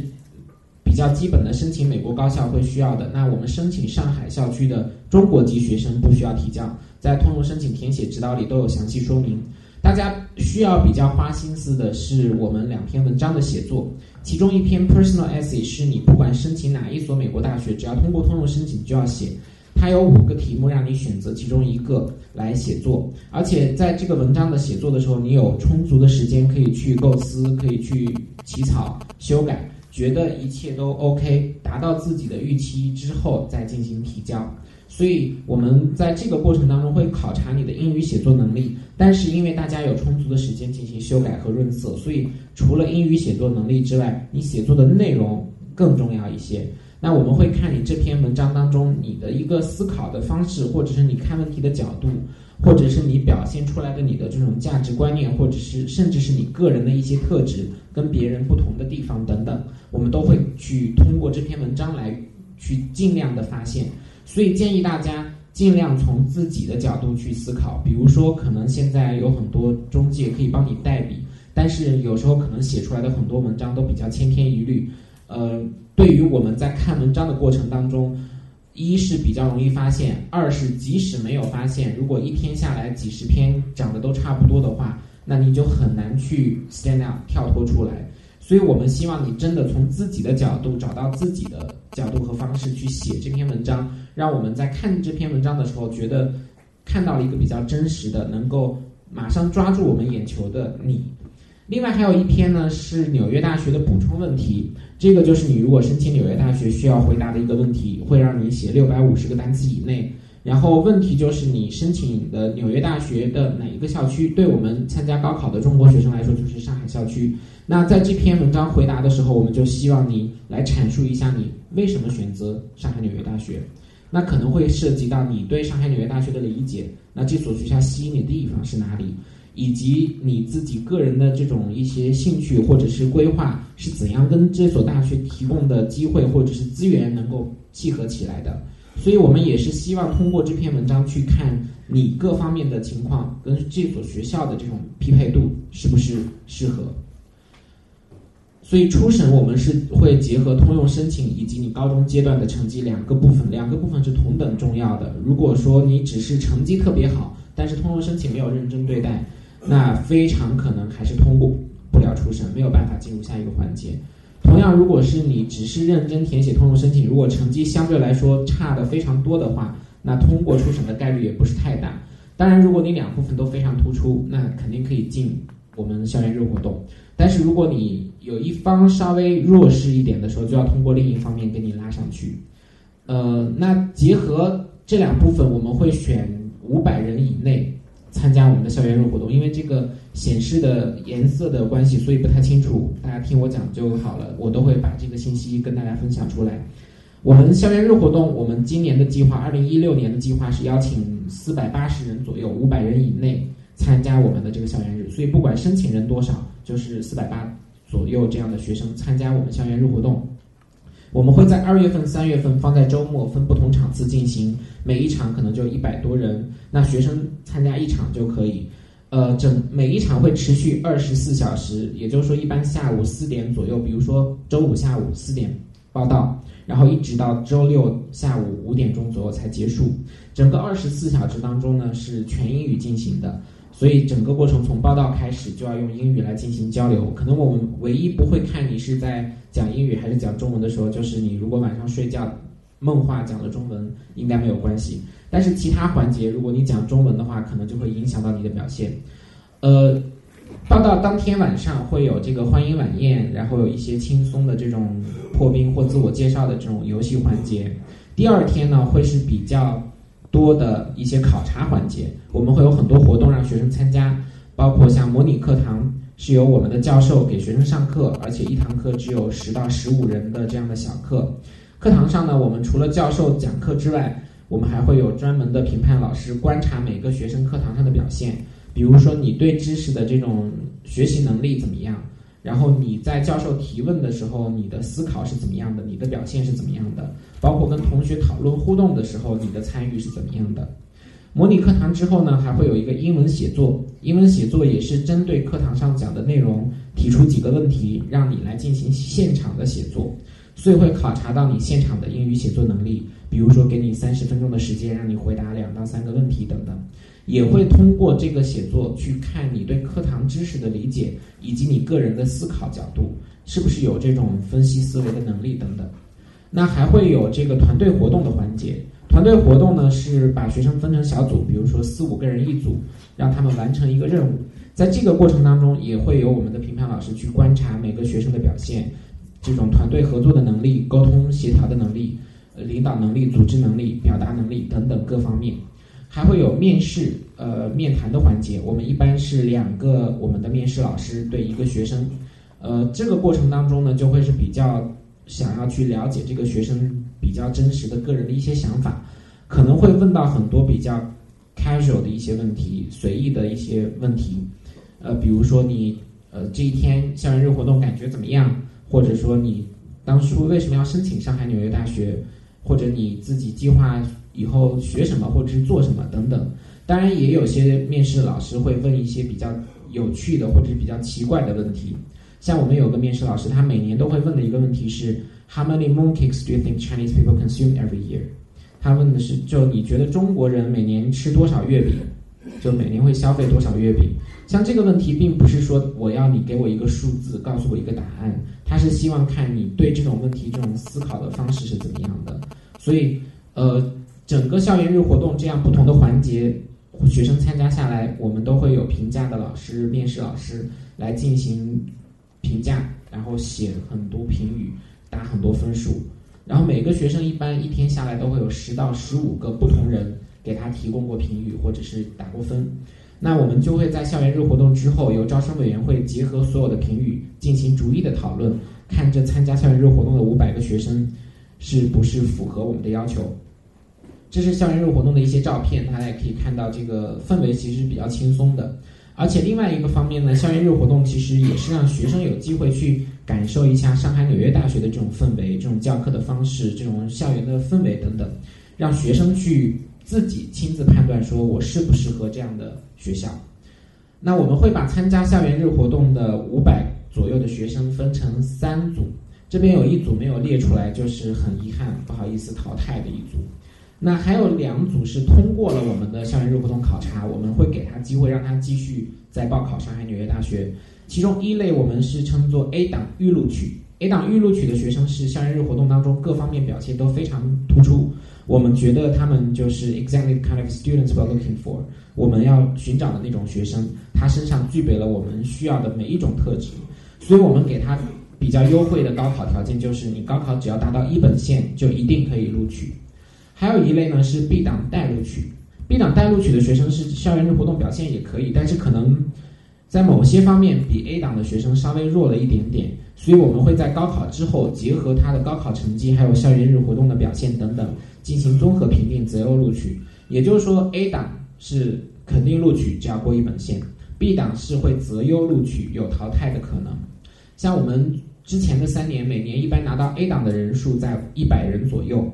比较基本的申请美国高校会需要的。那我们申请上海校区的中国籍学生不需要提交，在通用申请填写指导里都有详细说明。大家需要比较花心思的是我们两篇文章的写作，其中一篇 personal essay 是你不管申请哪一所美国大学，只要通过通用申请就要写，它有五个题目让你选择其中一个来写作，而且在这个文章的写作的时候，你有充足的时间可以去构思，可以去起草、修改，觉得一切都 OK，达到自己的预期之后再进行提交。所以我们在这个过程当中会考察你的英语写作能力，但是因为大家有充足的时间进行修改和润色，所以除了英语写作能力之外，你写作的内容更重要一些。那我们会看你这篇文章当中你的一个思考的方式，或者是你看问题的角度，或者是你表现出来的你的这种价值观念，或者是甚至是你个人的一些特质跟别人不同的地方等等，我们都会去通过这篇文章来去尽量的发现。所以建议大家尽量从自己的角度去思考，比如说可能现在有很多中介可以帮你代笔，但是有时候可能写出来的很多文章都比较千篇一律。呃，对于我们在看文章的过程当中，一是比较容易发现，二是即使没有发现，如果一天下来几十篇讲的都差不多的话，那你就很难去 stand out 跳脱出来。所以我们希望你真的从自己的角度找到自己的角度和方式去写这篇文章，让我们在看这篇文章的时候觉得看到了一个比较真实的，能够马上抓住我们眼球的你。另外还有一篇呢是纽约大学的补充问题，这个就是你如果申请纽约大学需要回答的一个问题，会让你写六百五十个单词以内。然后问题就是你申请的纽约大学的哪一个校区？对我们参加高考的中国学生来说，就是上海校区。那在这篇文章回答的时候，我们就希望你来阐述一下你为什么选择上海纽约大学。那可能会涉及到你对上海纽约大学的理解，那这所学校吸引你的地方是哪里？以及你自己个人的这种一些兴趣或者是规划是怎样跟这所大学提供的机会或者是资源能够契合起来的？所以我们也是希望通过这篇文章去看你各方面的情况跟这所学校的这种匹配度是不是适合。所以初审我们是会结合通用申请以及你高中阶段的成绩两个部分，两个部分是同等重要的。如果说你只是成绩特别好，但是通用申请没有认真对待。那非常可能还是通过不了初审，没有办法进入下一个环节。同样，如果是你只是认真填写通用申请，如果成绩相对来说差的非常多的话，那通过初审的概率也不是太大。当然，如果你两部分都非常突出，那肯定可以进我们校园日活动。但是，如果你有一方稍微弱势一点的时候，就要通过另一方面给你拉上去。呃，那结合这两部分，我们会选五百人以内。参加我们的校园日活动，因为这个显示的颜色的关系，所以不太清楚。大家听我讲就好了，我都会把这个信息跟大家分享出来。我们校园日活动，我们今年的计划，二零一六年的计划是邀请四百八十人左右，五百人以内参加我们的这个校园日。所以不管申请人多少，就是四百八左右这样的学生参加我们校园日活动。我们会在二月份、三月份放在周末分不同场次进行，每一场可能就一百多人，那学生参加一场就可以。呃，整每一场会持续二十四小时，也就是说，一般下午四点左右，比如说周五下午四点报到，然后一直到周六下午五点钟左右才结束。整个二十四小时当中呢，是全英语进行的。所以整个过程从报道开始就要用英语来进行交流。可能我们唯一不会看你是在讲英语还是讲中文的时候，就是你如果晚上睡觉梦话讲了中文，应该没有关系。但是其他环节，如果你讲中文的话，可能就会影响到你的表现。呃，报道当天晚上会有这个欢迎晚宴，然后有一些轻松的这种破冰或自我介绍的这种游戏环节。第二天呢，会是比较。多的一些考察环节，我们会有很多活动让学生参加，包括像模拟课堂是由我们的教授给学生上课，而且一堂课只有十到十五人的这样的小课。课堂上呢，我们除了教授讲课之外，我们还会有专门的评判老师观察每个学生课堂上的表现，比如说你对知识的这种学习能力怎么样。然后你在教授提问的时候，你的思考是怎么样的？你的表现是怎么样的？包括跟同学讨论互动的时候，你的参与是怎么样的？模拟课堂之后呢，还会有一个英文写作。英文写作也是针对课堂上讲的内容，提出几个问题，让你来进行现场的写作。所以会考察到你现场的英语写作能力，比如说给你三十分钟的时间，让你回答两到三个问题等等。也会通过这个写作去看你对课堂知识的理解，以及你个人的思考角度是不是有这种分析思维的能力等等。那还会有这个团队活动的环节。团队活动呢是把学生分成小组，比如说四五个人一组，让他们完成一个任务。在这个过程当中，也会有我们的评判老师去观察每个学生的表现，这种团队合作的能力、沟通协调的能力、领导能力、组织能力、表达能力等等各方面。还会有面试，呃，面谈的环节。我们一般是两个我们的面试老师对一个学生，呃，这个过程当中呢，就会是比较想要去了解这个学生比较真实的个人的一些想法，可能会问到很多比较 casual 的一些问题，随意的一些问题，呃，比如说你呃这一天校园日活动感觉怎么样，或者说你当初为什么要申请上海纽约大学，或者你自己计划以后学什么或者是做什么等等。当然，也有些面试老师会问一些比较有趣的或者是比较奇怪的问题。像我们有个面试老师，他每年都会问的一个问题是：How many mooncakes do you think Chinese people consume every year？他问的是，就你觉得中国人每年吃多少月饼？就每年会消费多少月饼？像这个问题，并不是说我要你给我一个数字，告诉我一个答案，他是希望看你对这种问题这种思考的方式是怎么样的。所以，呃，整个校园日活动这样不同的环节。学生参加下来，我们都会有评价的老师、面试老师来进行评价，然后写很多评语，打很多分数。然后每个学生一般一天下来都会有十到十五个不同人给他提供过评语或者是打过分。那我们就会在校园日活动之后，由招生委员会结合所有的评语进行逐一的讨论，看这参加校园日活动的五百个学生是不是符合我们的要求。这是校园日活动的一些照片，大家也可以看到，这个氛围其实是比较轻松的。而且另外一个方面呢，校园日活动其实也是让学生有机会去感受一下上海纽约大学的这种氛围、这种教课的方式、这种校园的氛围等等，让学生去自己亲自判断，说我适不适合这样的学校。那我们会把参加校园日活动的五百左右的学生分成三组，这边有一组没有列出来，就是很遗憾，不好意思淘汰的一组。那还有两组是通过了我们的校园日活动考察，我们会给他机会让他继续再报考上海纽约大学。其中一类我们是称作 A 档预录取，A 档预录取的学生是校园日活动当中各方面表现都非常突出，我们觉得他们就是 exactly kind of students we're looking for，我们要寻找的那种学生，他身上具备了我们需要的每一种特质，所以我们给他比较优惠的高考条件就是你高考只要达到一本线就一定可以录取。还有一类呢是 B 档待录取，B 档待录取的学生是校园日活动表现也可以，但是可能在某些方面比 A 档的学生稍微弱了一点点，所以我们会在高考之后结合他的高考成绩，还有校园日活动的表现等等进行综合评定，择优录取。也就是说，A 档是肯定录取，只要过一本线；B 档是会择优录取，有淘汰的可能。像我们之前的三年，每年一般拿到 A 档的人数在一百人左右。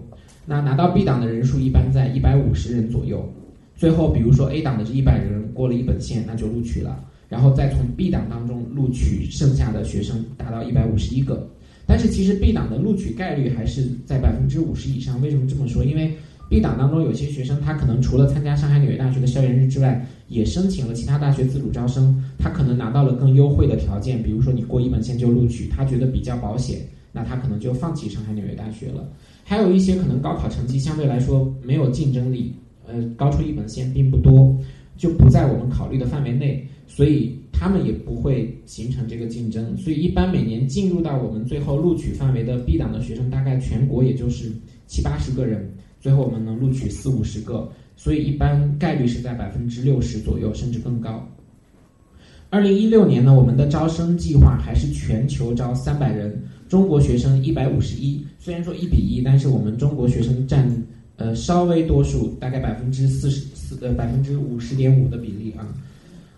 那拿到 B 档的人数一般在一百五十人左右，最后比如说 A 档的这一百人过了一本线，那就录取了，然后再从 B 档当中录取剩下的学生，达到一百五十一个。但是其实 B 档的录取概率还是在百分之五十以上。为什么这么说？因为 B 档当中有些学生，他可能除了参加上海纽约大学的校园日之外，也申请了其他大学自主招生，他可能拿到了更优惠的条件，比如说你过一本线就录取，他觉得比较保险，那他可能就放弃上海纽约大学了。还有一些可能高考成绩相对来说没有竞争力，呃，高出一本线并不多，就不在我们考虑的范围内，所以他们也不会形成这个竞争。所以一般每年进入到我们最后录取范围的 B 档的学生，大概全国也就是七八十个人，最后我们能录取四五十个，所以一般概率是在百分之六十左右，甚至更高。二零一六年呢，我们的招生计划还是全球招三百人。中国学生一百五十一，虽然说一比一，但是我们中国学生占呃稍微多数，大概百分之四十四呃百分之五十点五的比例啊。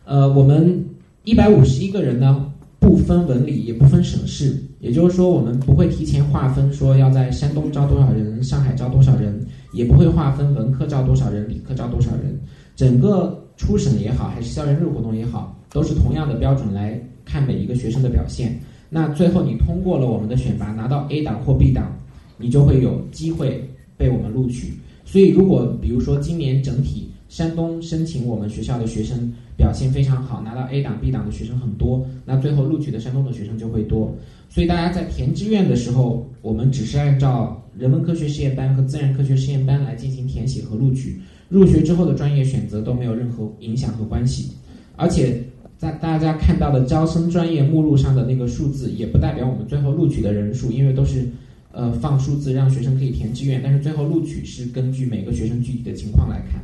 呃，我们一百五十一个人呢，不分文理，也不分省市，也就是说，我们不会提前划分说要在山东招多少人，上海招多少人，也不会划分文科招多少人，理科招多少人。整个初审也好，还是校园日活动也好，都是同样的标准来看每一个学生的表现。那最后你通过了我们的选拔，拿到 A 档或 B 档，你就会有机会被我们录取。所以，如果比如说今年整体山东申请我们学校的学生表现非常好，拿到 A 档、B 档的学生很多，那最后录取的山东的学生就会多。所以大家在填志愿的时候，我们只是按照人文科学实验班和自然科学实验班来进行填写和录取，入学之后的专业选择都没有任何影响和关系，而且。在大家看到的招生专业目录上的那个数字，也不代表我们最后录取的人数，因为都是，呃，放数字让学生可以填志愿，但是最后录取是根据每个学生具体的情况来看。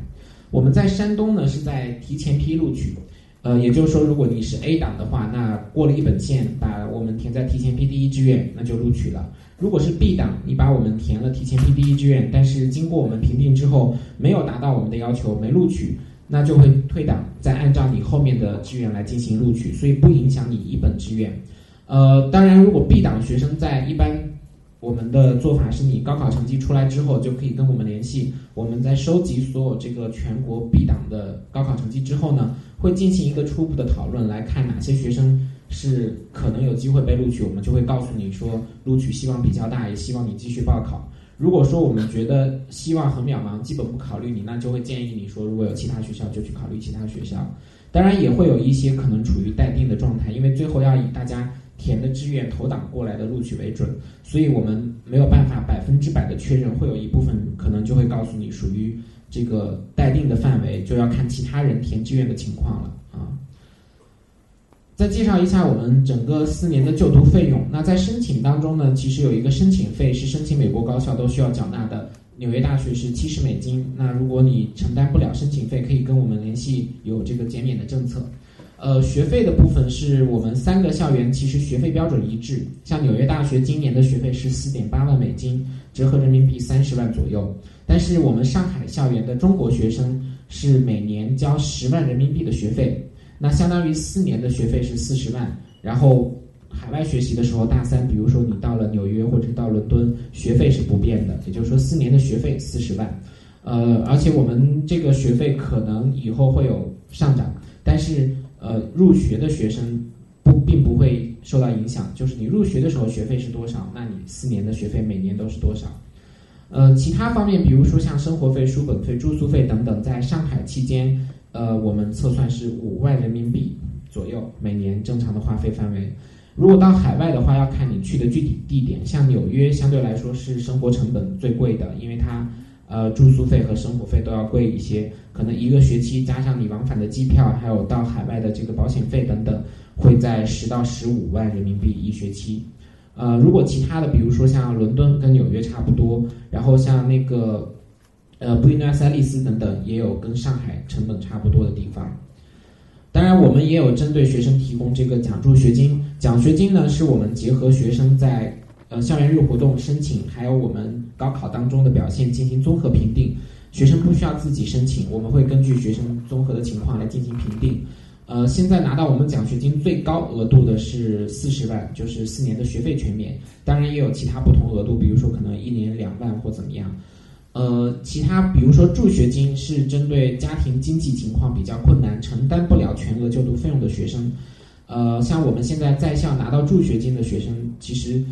我们在山东呢是在提前批录取，呃，也就是说，如果你是 A 档的话，那过了一本线，把我们填在提前批第一志愿，那就录取了。如果是 B 档，你把我们填了提前批第一志愿，但是经过我们评定之后没有达到我们的要求，没录取，那就会退档，再按照你后面的志愿来进行录取，所以不影响你一本志愿。呃，当然，如果 B 档学生在一般。我们的做法是你高考成绩出来之后就可以跟我们联系，我们在收集所有这个全国 B 档的高考成绩之后呢，会进行一个初步的讨论，来看哪些学生是可能有机会被录取，我们就会告诉你说录取希望比较大，也希望你继续报考。如果说我们觉得希望很渺茫，基本不考虑你，那就会建议你说如果有其他学校就去考虑其他学校。当然也会有一些可能处于待定的状态，因为最后要以大家。填的志愿投档过来的录取为准，所以我们没有办法百分之百的确认，会有一部分可能就会告诉你属于这个待定的范围，就要看其他人填志愿的情况了。再介绍一下我们整个四年的就读费用。那在申请当中呢，其实有一个申请费是申请美国高校都需要缴纳的，纽约大学是七十美金。那如果你承担不了申请费，可以跟我们联系，有这个减免的政策。呃，学费的部分是我们三个校园其实学费标准一致。像纽约大学今年的学费是四点八万美金，折合人民币三十万左右。但是我们上海校园的中国学生是每年交十万人民币的学费，那相当于四年的学费是四十万。然后海外学习的时候，大三，比如说你到了纽约或者到伦敦，学费是不变的，也就是说四年的学费四十万。呃，而且我们这个学费可能以后会有上涨，但是。呃，入学的学生不并不会受到影响，就是你入学的时候学费是多少，那你四年的学费每年都是多少。呃，其他方面，比如说像生活费、书本费、住宿费等等，在上海期间，呃，我们测算是五万人民币左右每年正常的花费范围。如果到海外的话，要看你去的具体地点，像纽约相对来说是生活成本最贵的，因为它。呃，住宿费和生活费都要贵一些，可能一个学期加上你往返的机票，还有到海外的这个保险费等等，会在十到十五万人民币一学期。呃，如果其他的，比如说像伦敦跟纽约差不多，然后像那个呃布宜诺斯艾利斯等等，也有跟上海成本差不多的地方。当然，我们也有针对学生提供这个奖助学金，奖学金呢是我们结合学生在。呃，校园日活动申请，还有我们高考当中的表现进行综合评定。学生不需要自己申请，我们会根据学生综合的情况来进行评定。呃，现在拿到我们奖学金最高额度的是四十万，就是四年的学费全免。当然也有其他不同额度，比如说可能一年两万或怎么样。呃，其他比如说助学金是针对家庭经济情况比较困难，承担不了全额就读费用的学生。呃，像我们现在在校拿到助学金的学生，其实。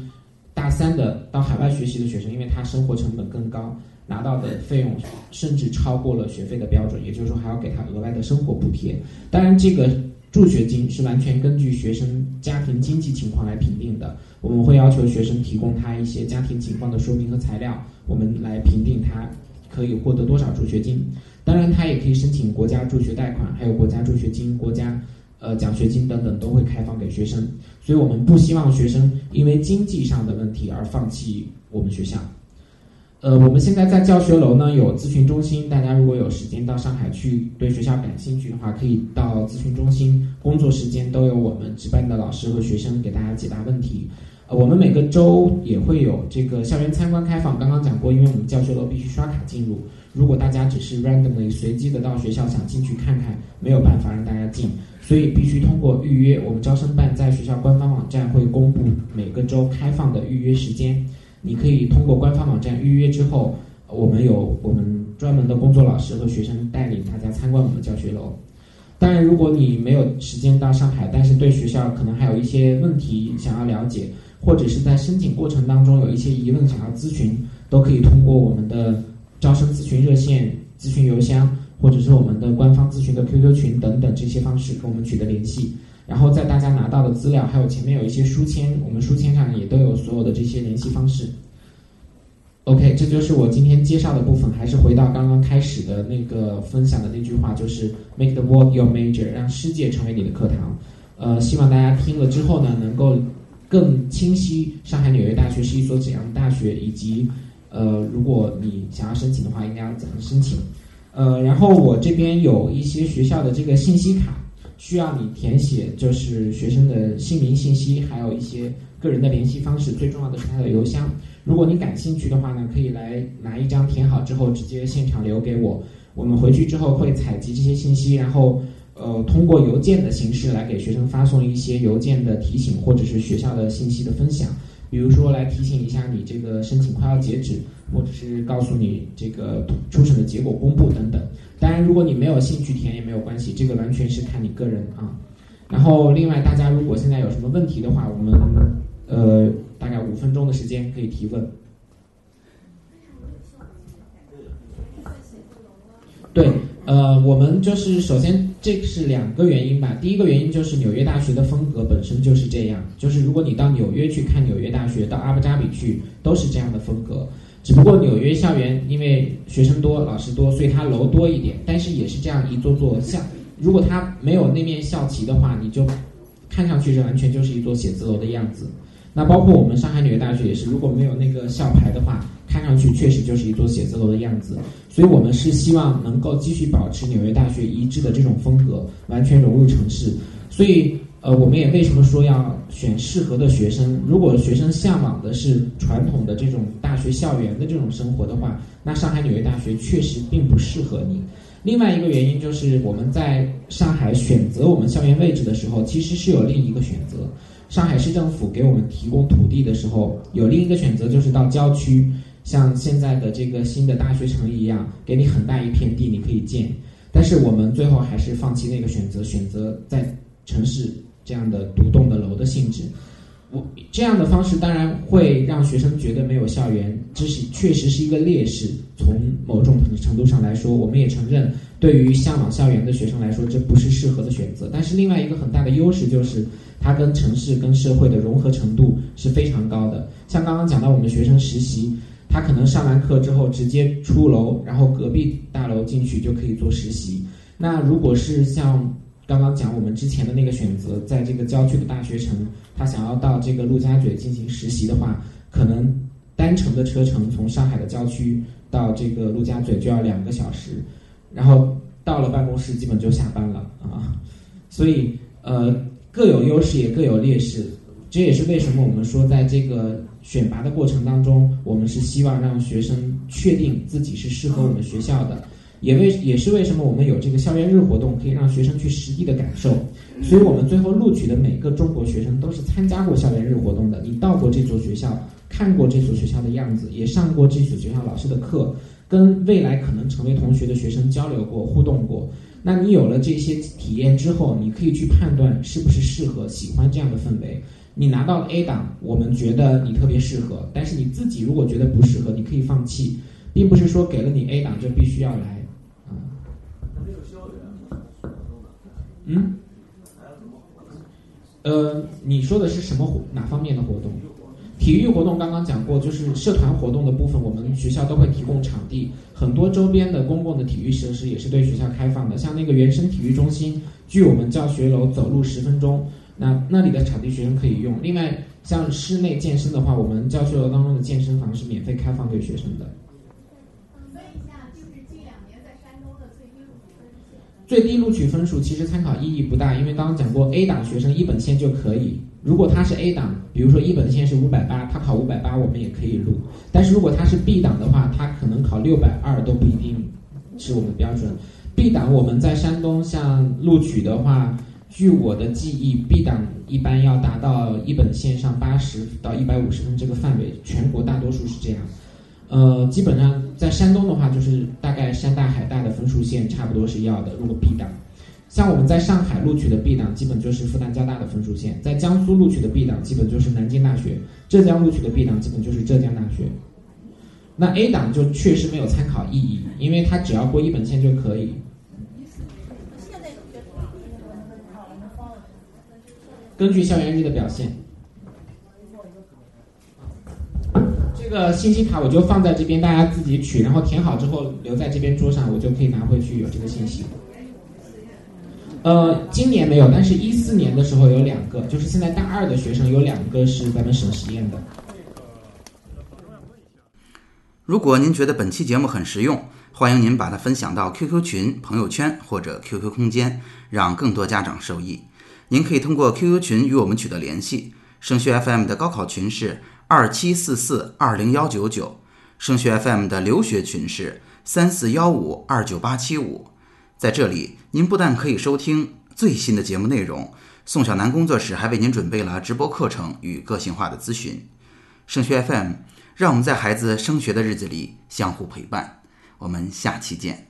大三的到海外学习的学生，因为他生活成本更高，拿到的费用甚至超过了学费的标准，也就是说还要给他额外的生活补贴。当然，这个助学金是完全根据学生家庭经济情况来评定的。我们会要求学生提供他一些家庭情况的说明和材料，我们来评定他可以获得多少助学金。当然，他也可以申请国家助学贷款，还有国家助学金、国家。呃，奖学金等等都会开放给学生，所以我们不希望学生因为经济上的问题而放弃我们学校。呃，我们现在在教学楼呢有咨询中心，大家如果有时间到上海去，对学校感兴趣的话，可以到咨询中心，工作时间都有我们值班的老师和学生给大家解答问题。呃，我们每个周也会有这个校园参观开放，刚刚讲过，因为我们教学楼必须刷卡进入，如果大家只是 randomly 随机的到学校想进去看看，没有办法让大家进。所以必须通过预约，我们招生办在学校官方网站会公布每个周开放的预约时间，你可以通过官方网站预约之后，我们有我们专门的工作老师和学生带领大家参观我们的教学楼。当然，如果你没有时间到上海，但是对学校可能还有一些问题想要了解，或者是在申请过程当中有一些疑问想要咨询，都可以通过我们的招生咨询热线、咨询邮箱。或者是我们的官方咨询的 QQ 群等等这些方式跟我们取得联系，然后在大家拿到的资料，还有前面有一些书签，我们书签上也都有所有的这些联系方式。OK，这就是我今天介绍的部分，还是回到刚刚开始的那个分享的那句话，就是 Make the world your major，让世界成为你的课堂。呃，希望大家听了之后呢，能够更清晰上海纽约大学是一所怎样的大学，以及呃，如果你想要申请的话，应该要怎样申请。呃，然后我这边有一些学校的这个信息卡，需要你填写，就是学生的姓名信息，还有一些个人的联系方式，最重要的是他的邮箱。如果你感兴趣的话呢，可以来拿一张填好之后直接现场留给我，我们回去之后会采集这些信息，然后呃通过邮件的形式来给学生发送一些邮件的提醒或者是学校的信息的分享。比如说来提醒一下你这个申请快要截止，或者是告诉你这个初审的结果公布等等。当然，如果你没有兴趣填也没有关系，这个完全是看你个人啊。然后，另外大家如果现在有什么问题的话，我们呃大概五分钟的时间可以提问。对，呃，我们就是首先这是两个原因吧。第一个原因就是纽约大学的风格本身就是这样，就是如果你到纽约去看纽约大学，到阿布扎比去都是这样的风格。只不过纽约校园因为学生多、老师多，所以它楼多一点，但是也是这样一座座像。如果它没有那面校旗的话，你就看上去是完全就是一座写字楼的样子。那包括我们上海纽约大学也是，如果没有那个校牌的话。看上去确实就是一座写字楼的样子，所以我们是希望能够继续保持纽约大学一致的这种风格，完全融入城市。所以，呃，我们也为什么说要选适合的学生？如果学生向往的是传统的这种大学校园的这种生活的话，那上海纽约大学确实并不适合你。另外一个原因就是我们在上海选择我们校园位置的时候，其实是有另一个选择。上海市政府给我们提供土地的时候，有另一个选择就是到郊区。像现在的这个新的大学城一样，给你很大一片地，你可以建。但是我们最后还是放弃那个选择，选择在城市这样的独栋的楼的性质。我这样的方式当然会让学生觉得没有校园，这是确实是一个劣势。从某种程度上来说，我们也承认，对于向往校园的学生来说，这不是适合的选择。但是另外一个很大的优势就是，它跟城市跟社会的融合程度是非常高的。像刚刚讲到我们学生实习。他可能上完课之后直接出楼，然后隔壁大楼进去就可以做实习。那如果是像刚刚讲我们之前的那个选择，在这个郊区的大学城，他想要到这个陆家嘴进行实习的话，可能单程的车程从上海的郊区到这个陆家嘴就要两个小时，然后到了办公室基本就下班了啊。所以呃各有优势也各有劣势，这也是为什么我们说在这个。选拔的过程当中，我们是希望让学生确定自己是适合我们学校的，也为也是为什么我们有这个校园日活动，可以让学生去实地的感受。所以我们最后录取的每个中国学生都是参加过校园日活动的。你到过这所学校，看过这所学校的样子，也上过这所学校老师的课，跟未来可能成为同学的学生交流过、互动过。那你有了这些体验之后，你可以去判断是不是适合、喜欢这样的氛围。你拿到了 A 档，我们觉得你特别适合，但是你自己如果觉得不适合，你可以放弃，并不是说给了你 A 档就必须要来嗯？呃，你说的是什么活？哪方面的活动？体育活动刚刚讲过，就是社团活动的部分，我们学校都会提供场地，很多周边的公共的体育设施也是对学校开放的，像那个原生体育中心，距我们教学楼走路十分钟。那那里的场地学生可以用。另外，像室内健身的话，我们教学楼当中的健身房是免费开放给学生的。问一下，就是近两年在山东的最低录取分数？最低录取分数其实参考意义不大，因为刚刚讲过，A 档学生一本线就可以。如果他是 A 档，比如说一本线是五百八，他考五百八，我们也可以录。但是如果他是 B 档的话，他可能考六百二都不一定是我们标准。B 档我们在山东像录取的话。据我的记忆，B 档一般要达到一本线上八十到一百五十分这个范围，全国大多数是这样。呃，基本上在山东的话，就是大概山大海大的分数线差不多是要的。如果 B 档，像我们在上海录取的 B 档，基本就是复旦交大的分数线；在江苏录取的 B 档，基本就是南京大学；浙江录取的 B 档，基本就是浙江大学。那 A 档就确实没有参考意义，因为它只要过一本线就可以。根据校园日的表现，这个信息卡我就放在这边，大家自己取，然后填好之后留在这边桌上，我就可以拿回去有这个信息。呃，今年没有，但是一四年的时候有两个，就是现在大二的学生有两个是咱们省实验的。如果您觉得本期节目很实用，欢迎您把它分享到 QQ 群、朋友圈或者 QQ 空间，让更多家长受益。您可以通过 QQ 群与我们取得联系，升学 FM 的高考群是二七四四二零幺九九，升学 FM 的留学群是三四幺五二九八七五。在这里，您不但可以收听最新的节目内容，宋小楠工作室还为您准备了直播课程与个性化的咨询。升学 FM，让我们在孩子升学的日子里相互陪伴。我们下期见。